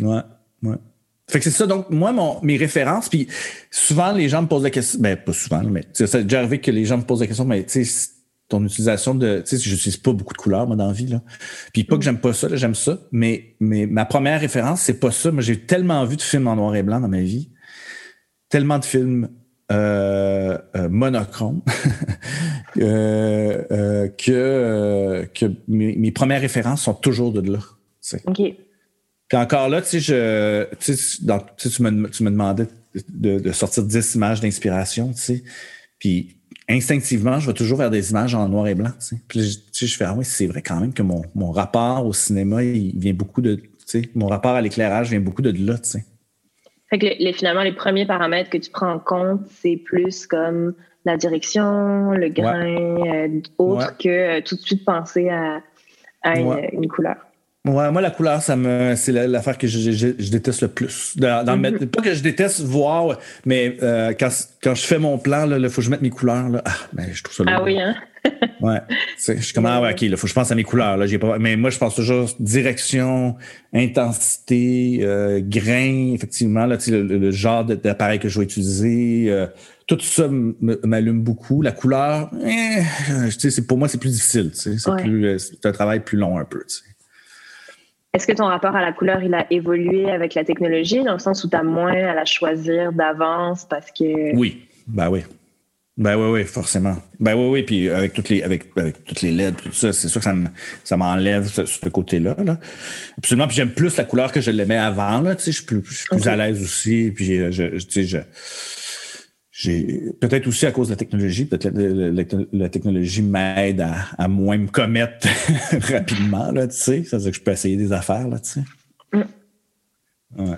[SPEAKER 2] ouais, ouais. Fait que c'est ça. Donc, moi, mon, mes références, puis souvent, les gens me posent la question, ben, pas souvent, mais ça déjà arrivé que les gens me posent la question, mais tu sais, ton utilisation de, tu sais, j'utilise pas beaucoup de couleurs, moi, dans la vie, là. Puis pas que j'aime pas ça, j'aime ça, mais, mais ma première référence, c'est pas ça. Moi, j'ai tellement vu de films en noir et blanc dans ma vie, tellement de films euh, euh, monochrome euh, que, que mes, premières références sont toujours de là.
[SPEAKER 1] OK.
[SPEAKER 2] Puis encore là, tu sais, je, tu, sais, tu, me, tu me demandais de, sortir 10 images d'inspiration, tu sais. Puis instinctivement, je vais toujours vers des images en noir et blanc, tu sais. Puis je fais, ah oui, c'est vrai quand même que mon, mon rapport au cinéma, il vient beaucoup de, tu sais, mon rapport à l'éclairage vient beaucoup de là, tu sais.
[SPEAKER 1] Fait que les, finalement, les premiers paramètres que tu prends en compte, c'est plus comme la direction, le grain, autre que tout de suite penser à, une couleur.
[SPEAKER 2] Ouais, moi, la couleur, ça me, c'est l'affaire que je, je, déteste le plus. Dans, mm-hmm. pas que je déteste voir, mais euh, quand, quand, je fais mon plan, il faut que je mette mes couleurs. Là, ah, ben, je trouve ça
[SPEAKER 1] Ah oui, hein?
[SPEAKER 2] Ouais. Je suis comme, ah ouais, OK, il faut que je pense à mes couleurs. Là, pas, mais moi, je pense toujours direction, intensité, euh, grain, effectivement, là, le, le, genre d'appareil que je vais utiliser. Euh, tout ça m'allume beaucoup. La couleur, eh, pour moi, c'est plus difficile. C'est, plus, c'est un travail plus long un peu.
[SPEAKER 1] Est-ce que ton rapport à la couleur, il a évolué avec la technologie, dans le sens où tu as moins à la choisir d'avance parce que.
[SPEAKER 2] Oui, ben oui. Ben oui, oui, forcément. Ben oui, oui, puis avec toutes les, avec, avec toutes les LED, tout ça, c'est sûr que ça, m'enlève ce, ce côté-là. Là. Absolument. Puis j'aime plus la couleur que je l'aimais avant, là. Tu sais, je suis plus, je suis plus à l'aise aussi. Puis je, je, tu sais, je, j'ai peut-être aussi à cause de la technologie, peut-être la, la, technologie m'aide à, à, moins me commettre rapidement, là, tu sais. Ça veut dire que je peux essayer des affaires, là, tu sais. Mm.
[SPEAKER 1] Ouais.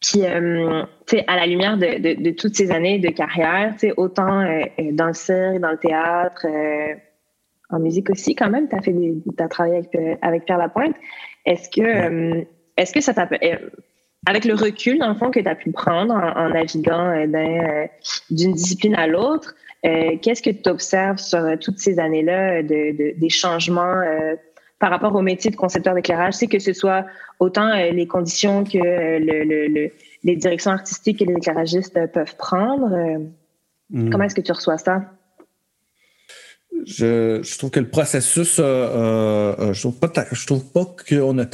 [SPEAKER 1] Puis, euh, tu sais, à la lumière de, de, de, toutes ces années de carrière, tu sais, autant euh, euh, dans le cirque, dans le théâtre, euh, en musique aussi, quand même, tu as fait des, as travaillé avec, avec Pierre Lapointe. Est-ce que, est-ce que ça t'a avec le recul, dans le fond, que tu as pu prendre en, naviguant euh, euh, d'une discipline à l'autre, euh, qu'est-ce que tu observes sur toutes ces années-là de, des changements par rapport au métier de concepteur d'éclairage? C'est que ce soit autant les conditions que le, les directions artistiques que les éclairagistes peuvent prendre. Hmm. Comment est-ce que tu reçois ça?
[SPEAKER 2] Je, trouve que le processus, je trouve pas, je trouve pas qu'on a,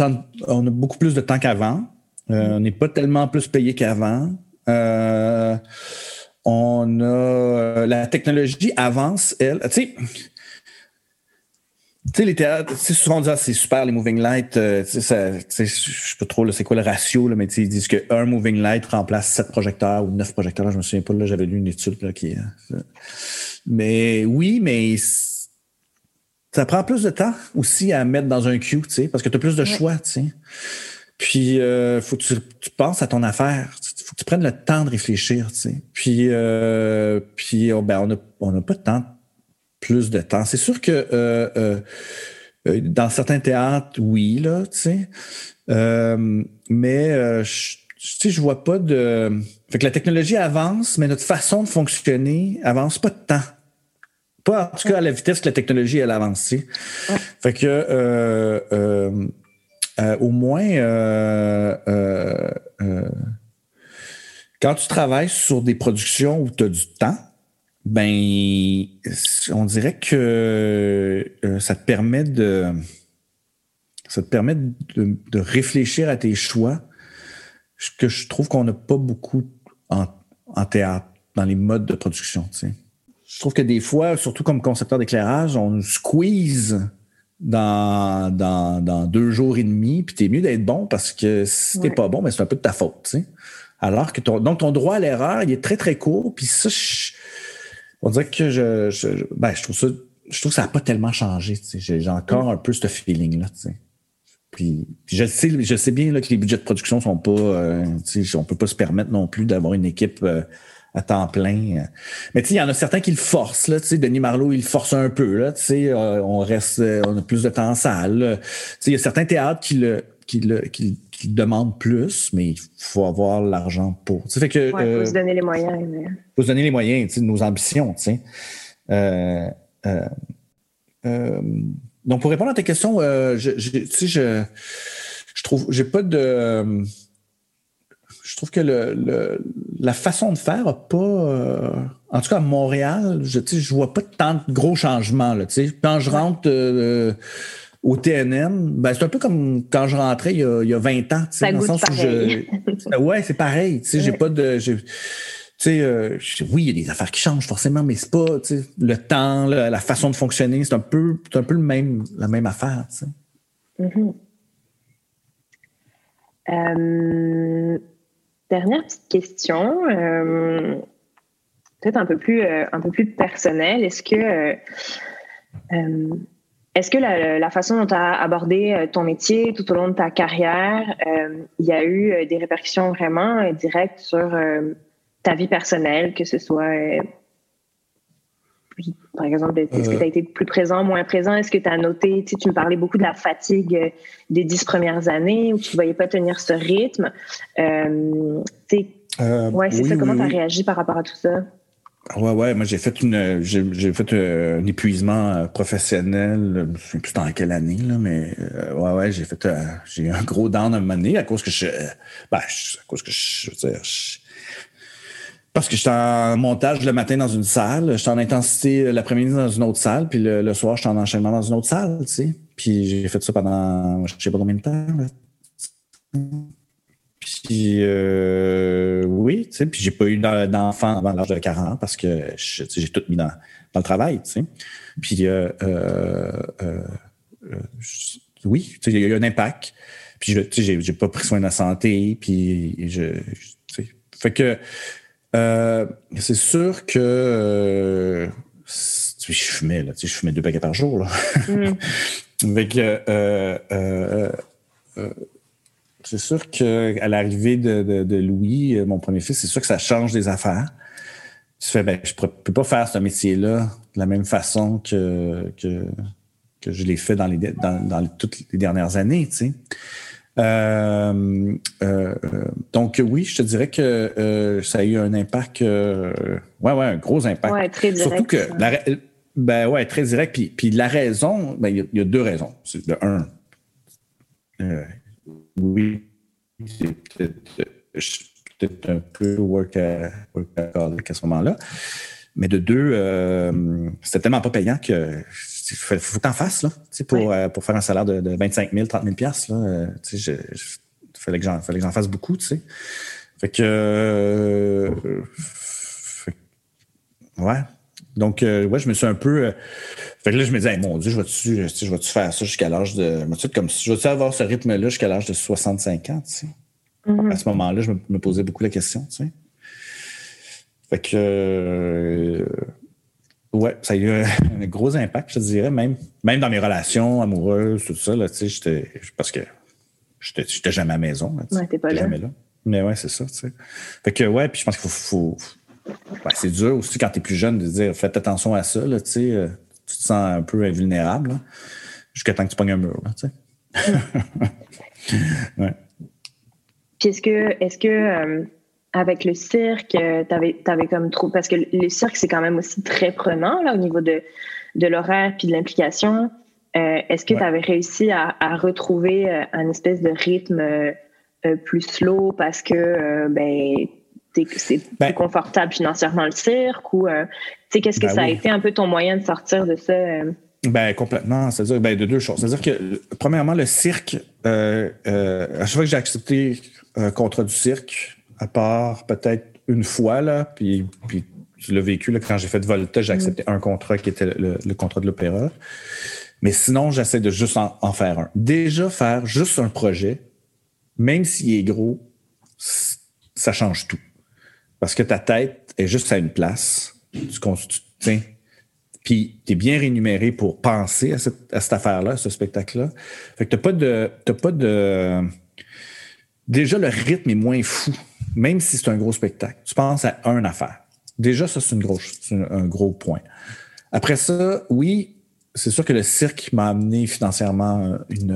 [SPEAKER 2] on a beaucoup plus de temps qu'avant. Euh, on n'est pas tellement plus payé qu'avant. Euh, on a euh, la technologie avance, elle. Tu sais, tu sais, les théâtres, souvent dit, ah, c'est super, les moving lights. Euh, tu sais, je sais pas trop, c'est quoi le ratio, là, mais ils disent qu'un moving light remplace sept projecteurs ou neuf projecteurs. je me souviens pas, là, j'avais lu une étude là, qui. mais oui, mais ça prend plus de temps aussi à mettre dans un queue, tu sais, parce que tu as plus de choix, tu sais. Puis, euh, faut que tu, penses à ton affaire. Faut que tu prennes le temps de réfléchir. Tu sais. Puis, euh, puis oh, ben, on n'a on a pas de temps, plus de temps. C'est sûr que euh, euh, euh dans certains théâtres, oui, là, tu sais. Mais je, tu sais, je vois pas de. Fait que la technologie avance, mais notre façon de fonctionner avance pas de temps. Pas en tout cas à la vitesse que la technologie elle avance. Fait que au moins, quand tu travailles sur des productions où tu as du temps, ben, on dirait que ça te permet de, ça te permet de, réfléchir à tes choix, que je trouve qu'on n'a pas beaucoup en, théâtre, dans les modes de production. Je trouve que des fois, surtout comme concepteur d'éclairage, on nous squeeze dans, dans, dans, deux jours et demi, puis t'es mieux d'être bon parce que si t'es pas bon, mais ben, c'est un peu de ta faute. sais. Alors que ton, donc ton droit à l'erreur, il est très très court, puis ça, on dirait que je, je, ben, je trouve ça, je trouve que ça n'a pas tellement changé. J'ai encore un peu ce feeling là. Puis, puis, je sais, je sais bien là, que les budgets de production sont pas, euh, on peut pas se permettre non plus d'avoir une équipe euh, à temps plein. Mais il y en a certains qui le forcent. Là, Denis Marlowe, il le force un peu. Là, euh, on reste, euh, on a plus de temps en salle. Il y a certains théâtres qui le, qui le, qui, qui demandent plus, mais il faut avoir l'argent pour.
[SPEAKER 1] Sais, fait que, ouais, faut euh, se donner les moyens. Mais...
[SPEAKER 2] Faut se donner les moyens, nos ambitions. Tu sais. Euh, donc, pour répondre à ta question, je, je, tu sais, je, je trouve, j'ai pas de je trouve que le, la façon de faire n'a pas. Euh, en tout cas, à Montréal, je ne je vois pas tant de gros changements. Là, quand je rentre euh, au TNM, ben, c'est un peu comme quand je rentrais il y a, il y a 20 ans.
[SPEAKER 1] Ça dans le sens où
[SPEAKER 2] je. ouais, c'est pareil. J'ai pas de. Euh, oui, il y a des affaires qui changent forcément, mais c'est pas le temps, la façon de fonctionner, c'est un peu, un peu le même, la même affaire. Mm-hmm.
[SPEAKER 1] Dernière petite question, euh, peut-être un peu plus euh, un peu plus personnelle. Est-ce que euh, est-ce que la, façon dont tu as abordé ton métier tout au long de ta carrière, il y a eu des répercussions vraiment directes sur ta vie personnelle, que ce soit par exemple, est-ce que tu as été plus présent, moins présent? Est-ce que tu as noté, tu, me parlais beaucoup de la fatigue des dix premières années où tu ne voyais pas tenir ce rythme. Euh, ouais, c'est ça. Comment tu as réagi par rapport à tout ça?
[SPEAKER 2] Ouais, ouais, moi j'ai fait une j'ai fait euh, un épuisement euh, professionnel, je sais plus dans quelle année, là, mais euh, ouais, ouais, j'ai fait j'ai eu un gros down à un moment donné à cause que je ben, à cause que je, veux dire, parce que j'étais en montage le matin dans une salle, j'étais en intensité l'après-midi dans une autre salle, puis le, soir j'étais en enchaînement dans une autre salle, tu sais. Puis j'ai fait ça pendant je sais pas combien de temps. Là. Puis euh, oui, tu sais, puis j'ai pas eu d'enfant avant l'âge de 40 parce que j'ai tout mis dans, dans, le travail, tu sais. Puis euh, euh, euh oui, tu sais, il y a eu un impact. Puis tu sais, j'ai pas pris soin de la santé, puis je, tu sais, fait que c'est sûr que je fumais là, tu sais, je fumais deux paquets par jour là. Mm. fait que c'est sûr qu'à l'arrivée de, Louis, euh, mon premier fils, c'est sûr que ça change des affaires. Tu fais, ben, je ne peux pas faire ce métier-là de la même façon que, que, je l'ai fait dans, les, dans, toutes les dernières années, tu sais. Euh, euh, donc oui, je te dirais que ça a eu un impact, ouais, ouais, un gros impact.
[SPEAKER 1] Ouais, très direct.
[SPEAKER 2] Surtout que, la, ben ouais, très direct. Puis, puis la raison, ben, il y, a deux raisons. C'est de un, oui, c'est peut-être un peu work, workaholic à ce moment-là. Mais de deux, euh, c'était tellement pas payant que il faut, faut que t'en fasses, là, pour, euh, pour faire un salaire de, de 25 000, 30 000 là, euh, je, fallait que j'en fasse beaucoup, tu sais. Fait que, euh, ouais. Donc, euh, ouais, je me suis un peu. Fait que là, je me disais, mon Dieu, je vais-tu je vais faire ça jusqu'à l'âge de. Comme, je vais-tu avoir ce rythme-là jusqu'à l'âge de 65 ans, tu sais? Mm-hmm. À ce moment-là, je me, posais beaucoup la question, tu sais. Fait que. Euh, ouais, ça a eu un, gros impact, je te dirais, même, même dans mes relations amoureuses, tout ça, là, tu sais, j'étais. Parce que j'étais jamais à la maison.
[SPEAKER 1] Là, ouais, t'es pas là.
[SPEAKER 2] jamais là. Mais ouais, c'est ça, tu sais. Fait que, ouais, puis je pense qu'il faut c'est dur aussi quand tu es plus jeune de dire faites attention à ça, là, tu sais, euh, tu te sens un peu invulnérable jusqu'à temps que tu pognes un mur. Là, sais. ouais.
[SPEAKER 1] Puis est-ce que, est-ce que euh, avec le cirque, euh, tu avais, comme trop. Parce que le cirque, c'est quand même aussi très prenant là, au niveau de, de l'horaire puis de l'implication. est-ce que tu avais réussi à, à retrouver un espèce de rythme plus slow parce que ben, c'est ben, plus confortable financièrement le cirque ou euh, qu'est-ce que ben ça a été un peu ton moyen de sortir de ça? Euh?
[SPEAKER 2] Ben complètement. C'est-à-dire ben, de deux choses. C'est-à-dire que premièrement, le cirque, euh, à chaque fois que j'ai accepté un contrat du cirque, à part peut-être une fois, là, puis, puis je l'ai vécu là, quand j'ai fait Volta, j'ai mm. accepté un contrat qui était le, contrat de l'opéra. Mais sinon, j'essaie de juste en, en, faire un. Déjà, faire juste un projet, même s'il est gros, ça change tout. Parce que ta tête est juste à une place. Tu puis tu es bien rémunéré pour penser à cette, affaire-là, à ce spectacle-là. Fait que t'as pas de. pas de. Déjà, le rythme est moins fou, même si c'est un gros spectacle. Tu penses à une affaire. Déjà, ça, c'est une grosse, un gros point. Après ça, oui, c'est sûr que le cirque m'a amené financièrement une.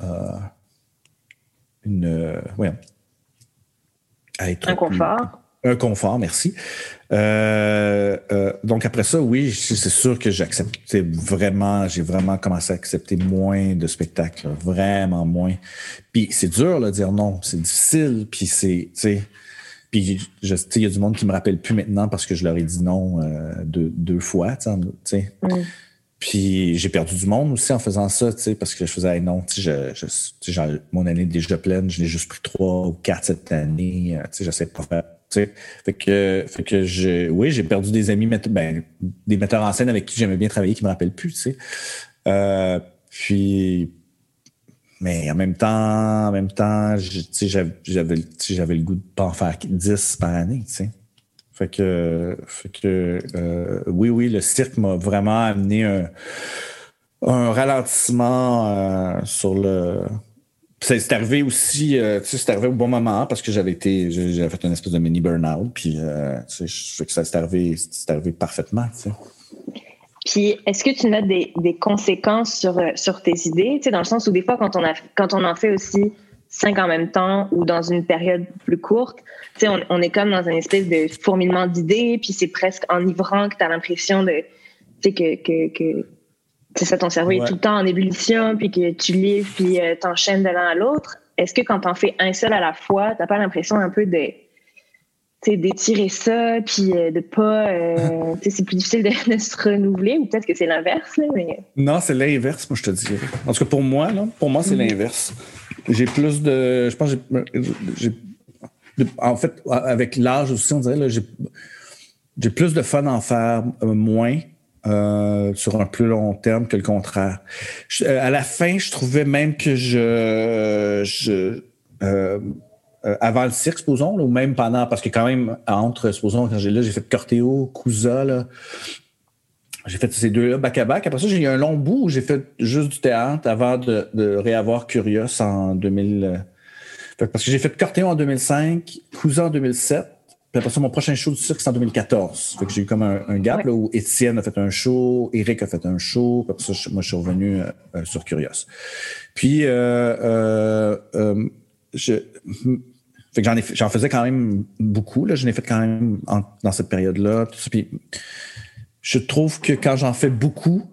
[SPEAKER 2] Euh, une. Euh,
[SPEAKER 1] à être un confort.
[SPEAKER 2] Un confort, merci. Euh, euh, donc après ça, oui, c'est sûr que j'ai accepté vraiment, j'ai vraiment commencé à accepter moins de spectacles, vraiment moins. Puis c'est dur de dire non, c'est difficile, puis c'est, tu sais, puis il y a du monde qui me rappelle plus maintenant parce que je leur ai dit non euh, deux, deux, fois, tu sais. Puis j'ai perdu du monde aussi en faisant ça, tu sais, parce que je faisais non, tu sais, je, mon année est déjà pleine, je l'ai juste pris trois ou quatre cette année, tu sais, j'essaie de pas faire fait que, fait que je, oui, j'ai perdu des amis, ben, des metteurs en scène avec qui j'aimais bien travailler, qui me rappellent plus. Euh, puis, mais en même temps, en même temps, j'avais, le goût de pas en faire 10 par année. Fait que, fait que euh, oui, oui, le cirque m'a vraiment amené un, un ralentissement euh, sur le c'est arrivé aussi, euh, sais, arrivé au bon moment parce que j'avais été, j'avais fait une espèce de mini burn-out, puis euh, tu sais, que ça c'est arrivé, arrivé parfaitement, tu sais.
[SPEAKER 1] Puis, est-ce que tu notes des, conséquences sur, euh, sur tes idées? Tu sais, dans le sens où des fois, quand on, a, quand on en fait aussi cinq en même temps ou dans une période plus courte, tu sais, on, est comme dans une espèce de fourmillement d'idées, puis c'est presque enivrant que tu as l'impression de, sais, que, que, que c'est ça, ton cerveau est tout le temps en ébullition, puis que tu livres, puis euh, t'enchaînes de l'un à l'autre. Est-ce que quand t'en fais un seul à la fois, t'as pas l'impression un peu de d'étirer ça, puis euh, de pas. Euh, c'est plus difficile de, se renouveler, ou peut-être que c'est l'inverse. Mais...
[SPEAKER 2] Non, c'est l'inverse, moi, je te dirais. En tout cas, pour moi, là, pour moi, c'est mm-hmm. l'inverse. J'ai plus de. Je pense j'ai. En fait, avec l'âge aussi, on dirait, j'ai plus de fun à en faire euh, moins. Euh, sur un plus long terme que le contraire. à la fin, je trouvais même que je, je euh, euh, avant le cirque, supposons, ou même pendant, parce que quand même, entre, supposons, quand j'ai là, j'ai fait Corteo, Cousa, j'ai fait ces deux-là back-à-back. Après ça, j'ai eu un long bout où j'ai fait juste du théâtre avant de, de réavoir Curious en 2000. Euh, parce que j'ai fait Corteo en 2005, Cousa en 2007. Puis après ça, mon prochain show du cirque, c'est en 2014. Fait que j'ai eu comme un, gap là, où Étienne a fait un show, Eric a fait un show. Puis après ça, moi, je suis revenu euh, sur. Puis, euh, je, fait que j'en, j'en faisais quand même beaucoup. Là. Je l'ai fait quand même dans cette période-là. Puis je trouve que quand j'en fais beaucoup,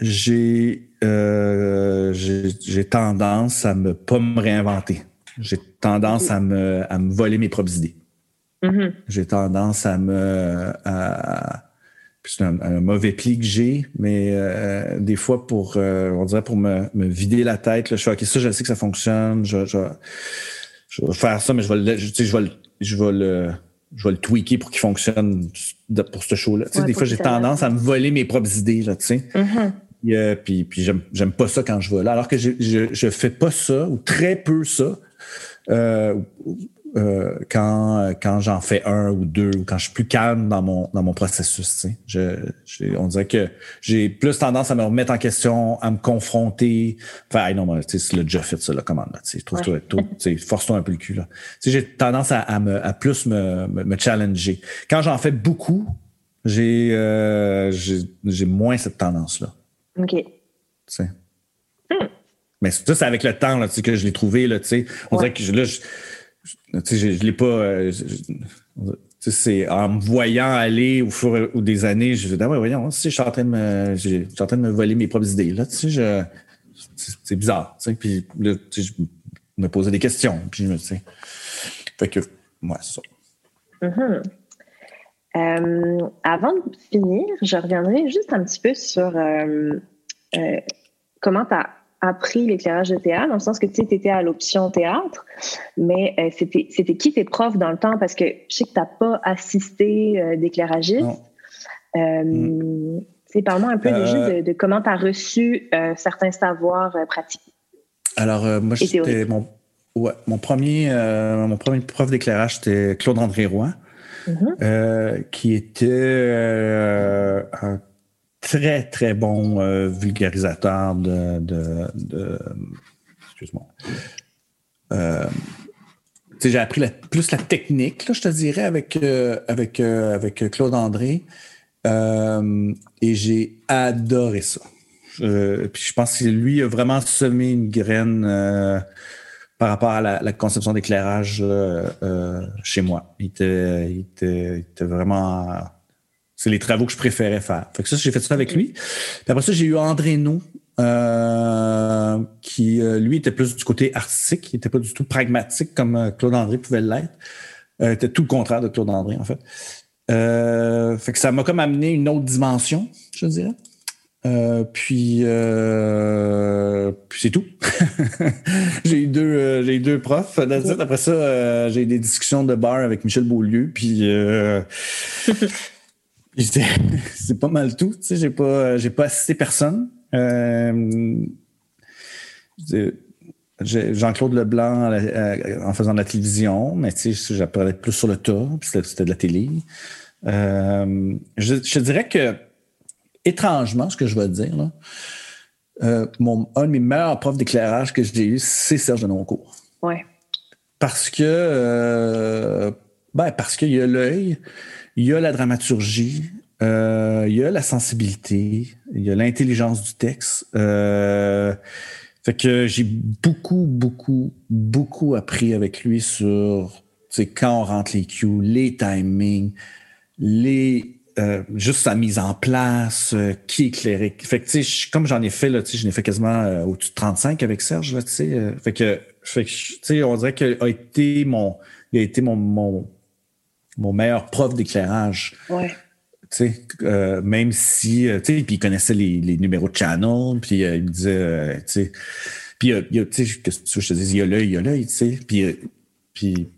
[SPEAKER 2] j'ai, euh, j'ai, tendance à me pas me réinventer. J'ai tendance à me, à me voler mes propres idées. Mm-hmm. J'ai tendance à me. À, c'est un, mauvais pli que j'ai, mais euh, des fois pour, euh, on dirait pour me, me vider la tête, là, je suis ok, ça, je sais que ça fonctionne. Je, je, je vais faire ça, mais je vais le, je, je vais le, je vais le, je vais le tweaker pour qu'il fonctionne pour ce show-là. des fois, j'ai tendance à me voler mes propres idées, là, tu sais. Mm-hmm. puis, puis j'aime, j'aime pas ça quand je vais là. Alors que je, je, je fais pas ça, ou très peu ça, euh, euh, quand, quand j'en fais un ou deux, ou quand je suis plus calme dans mon, dans mon processus. Je, on dirait que j'ai plus tendance à me remettre en question, à me confronter. Enfin, non, mais tu sais, le déjà fait, ça, la commande. Là, trouve-toi, force-toi un peu le cul. Là. J'ai tendance à, à, me, à plus me, me, challenger. Quand j'en fais beaucoup, j'ai, euh, j'ai, moins cette tendance-là.
[SPEAKER 1] OK.
[SPEAKER 2] Hmm. Mais ça, c'est avec le temps là, que je l'ai trouvé. Là, on dirait que là, je, je, je l'ai pas. Euh, c'est en me voyant aller au fur et des années, je me dis, ah ouais, voyons, je suis en train de me, je suis en train de me voler mes propres idées. Là, tu sais, c'est bizarre. Puis là, je me posais des questions. Puis je me. Fait que, moi, ça.
[SPEAKER 1] Mm-hmm. Euh, avant de finir, je reviendrai juste un petit peu sur euh, comment tu as appris l'éclairage de théâtre, dans le sens que tu étais à l'option théâtre, mais euh, c'était, c'était qui tes profs dans le temps? Parce que je sais que tu n'as pas assisté euh, d'éclairagiste. Euh, mm. Parle-moi un peu de, de, comment tu as reçu certains savoirs pratiques.
[SPEAKER 2] Alors, moi, j'étais mon, ouais, mon, premier, mon premier prof d'éclairage, c'était Claude-André Roy, mm-hmm. qui était un très, très bon euh, vulgarisateur de. de, Excuse-moi. Euh, j'ai appris plus la technique, là, je te dirais, avec, euh, avec, avec Claude André. et j'ai adoré ça. puis je pense que lui a vraiment semé une graine par rapport à la, conception d'éclairage chez moi. Il il était, il était vraiment c'est les travaux que je préférais faire. Fait que ça, j'ai fait ça avec lui. Puis après ça, j'ai eu André No, euh, qui, euh, lui, était plus du côté artistique. Il était pas du tout pragmatique comme euh, Claude André pouvait l'être. Euh, était tout le contraire de Claude André, en fait. fait que ça m'a comme amené une autre dimension, je dirais. puis, puis c'est tout. j'ai eu deux, j'ai eu deux profs. Après ça, j'ai eu des discussions de bar avec Michel Beaulieu. Puis c'est pas mal tout. Tu sais, j'ai pas, j'ai pas assisté personne. Euh, Jean-Claude Leblanc en faisant de la télévision, mais tu sais, j'apprenais plus sur le tas, puis c'était de la télé. Euh, je, dirais que, étrangement, ce que je veux dire, là, euh, mon, un de mes meilleurs profs d'éclairage que j'ai eu, c'est Serge Denoncourt.
[SPEAKER 1] Ouais.
[SPEAKER 2] Parce que, ben, parce qu'il y a l'œil, il y a la dramaturgie, Euh, il y a la sensibilité, il y a l'intelligence du texte. Euh, fait que j'ai beaucoup, beaucoup, beaucoup appris avec lui sur quand on rentre les cues, les timings, les euh, juste sa mise en place, qui éclairait. Fait que, comme j'en ai fait, là, je n'ai fait quasiment au-dessus de 35 avec Serge, là, fait que, fait que, on dirait qu'il a été mon, il a été mon, mon, mon meilleur prof d'éclairage.
[SPEAKER 1] Ouais.
[SPEAKER 2] Euh, même si, euh, tu sais, puis il connaissait les, les, numéros de channel, puis euh, il me disait, tu sais, puis, tu sais, que je te dis, il y a l'œil, il y a l'œil, tu sais, puis, puis,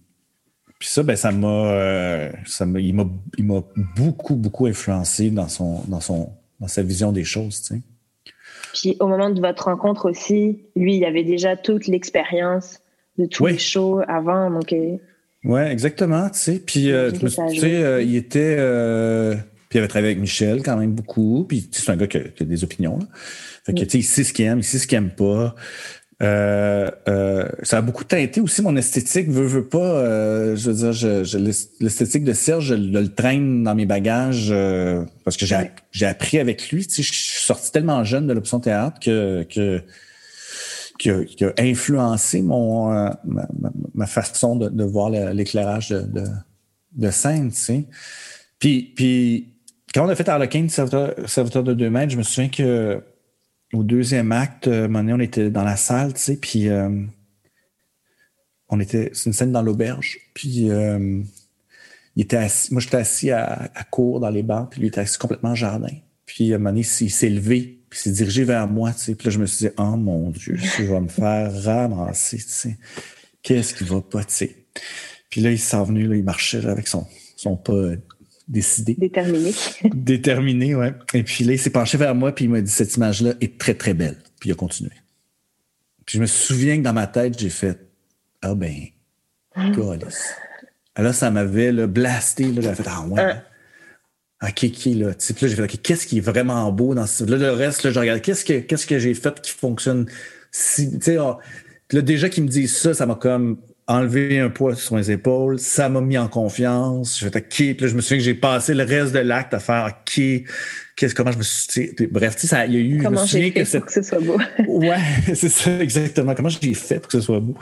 [SPEAKER 2] puis ça, ben, ça m'a, ça m'a, il m'a, il m'a beaucoup, beaucoup influencé dans son, dans son, dans sa vision des choses, tu sais.
[SPEAKER 1] Puis au moment de votre rencontre aussi, lui, il avait déjà toute l'expérience de tous les shows avant, donc.
[SPEAKER 2] Oui, exactement, tu sais. Puis, tu sais, il était, puis il avait travaillé avec Michel quand même beaucoup. Puis c'est un gars qui a, des opinions. Là. Fait que, tu sais, il sait ce qu'il aime, il sait ce qu'il aime pas. Euh, euh, ça a beaucoup teinté aussi mon esthétique. Veux, veux pas, euh, je veux dire, je, l'esthétique de Serge, je, le traîne dans mes bagages parce que j'ai, j'ai appris avec lui. Tu sais, je suis sorti tellement jeune de l'option théâtre que, que qui a, qui a influencé mon ma, ma, façon de, de voir l'éclairage de, de, de, scène. Tu sais. Puis, puis quand on a fait Harlequin, serviteur, serviteur de deux mètres, je me souviens que au deuxième acte, euh, on était dans la salle, tu sais, puis euh, on était, c'est une scène dans l'auberge, puis euh, il était assis, moi j'étais assis à, à, court dans les bancs, puis lui était assis complètement au jardin. Puis à un moment donné, il s'est levé, puis s'est dirigé vers moi, tu sais, puis là je me suis dit, oh mon Dieu, je vais me faire ramasser, tu sais, qu'est-ce qui va pas, tu sais? Puis là, il s'est venu, là, il marchait avec son, son pas décidé.
[SPEAKER 1] Déterminé.
[SPEAKER 2] Déterminé, ouais. Et puis là, il s'est penché vers moi, puis il m'a dit Cette image-là est très, très belle. Puis il a continué. Puis je me souviens que dans ma tête, j'ai fait Ah ben, God. Alors, ça m'avait blasté. Là, fait Ah ouais. Hein? OK, OK, là? Puis là, j'ai fait OK, qu'est-ce qui est vraiment beau dans ce. Là, le reste, là, je regarde qu'est-ce que, qu'est-ce que j'ai fait qui fonctionne si. Tu sais, ah, là, déjà qu'ils me disent ça, ça m'a comme enlevé un poids sur mes épaules, ça m'a mis en confiance. Je fait OK, puis là, je me souviens que j'ai passé le reste de l'acte à faire OK, qu'est-ce comment je me suis bref, tu sais ça il y a eu
[SPEAKER 1] comment j'ai fait que pour que ce soit beau?
[SPEAKER 2] ouais, c'est ça exactement comment j'ai fait pour que ce soit beau?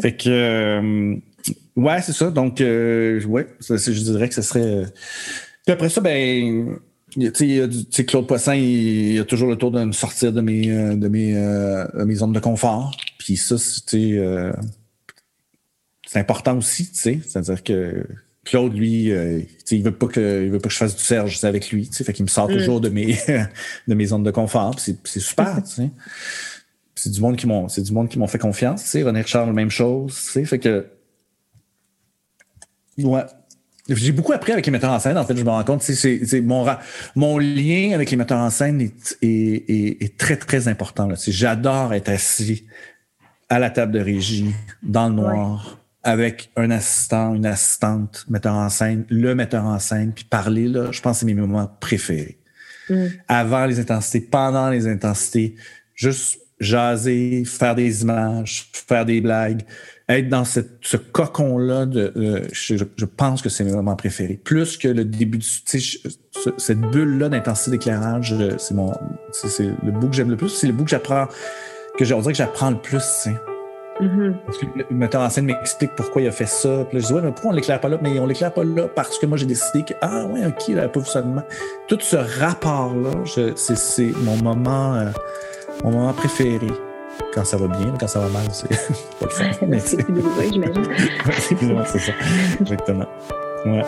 [SPEAKER 2] Fait que euh, ouais, c'est ça donc euh, ouais, je dirais que ce serait euh, puis après ça ben tu sais, Claude Poisson, il, a toujours le tour de me sortir de mes, de mes, de mes zones de confort. Puis ça, c'est important aussi, tu sais. C'est-à-dire que Claude, lui, euh, il veut pas que il veut pas que je fasse du Serge avec lui. Tu sais, fait qu'il me sort mm. toujours de mes de mes zones de confort. C'est, c'est super, tu sais. C'est du monde qui m'ont c'est du monde qui m'ont fait confiance. Tu sais, René Richard, la même chose. Tu sais, fait que ouais. J'ai beaucoup appris avec les metteurs en scène. En fait, je me rends compte, c'est, mon mon lien avec les metteurs en scène est, est, est, très très important. J'adore être assis à la table de régie dans le noir avec un assistant, une assistante, metteur en scène, le metteur en scène, puis parler, là, je pense que c'est mes moments préférés. Mm. Avant les intensités, pendant les intensités, juste jaser, faire des images, faire des blagues, être dans cette, ce cocon-là, de, euh, je, pense que c'est mes moments préférés. Plus que le début du, cette bulle-là d'intensité d'éclairage, euh, c'est mon, c'est le bout que j'aime le plus, c'est le bout que j'apprends, que je dirais que j'apprends le plus, tu Mm-hmm. Parce que le metteur en scène m'explique pourquoi il a fait ça. Puis là, je dis, ouais, mais pourquoi on l'éclaire pas là? Mais on l'éclaire pas là parce que moi, j'ai décidé que, ah, ouais, OK, là, pas seulement. Tout ce rapport-là, c'est mon moment, euh, mon moment préféré. Quand ça va bien, quand ça va mal, c'est pas le fun.
[SPEAKER 1] c'est douloureux, j'imagine.
[SPEAKER 2] c'est ça. Exactement. Ouais.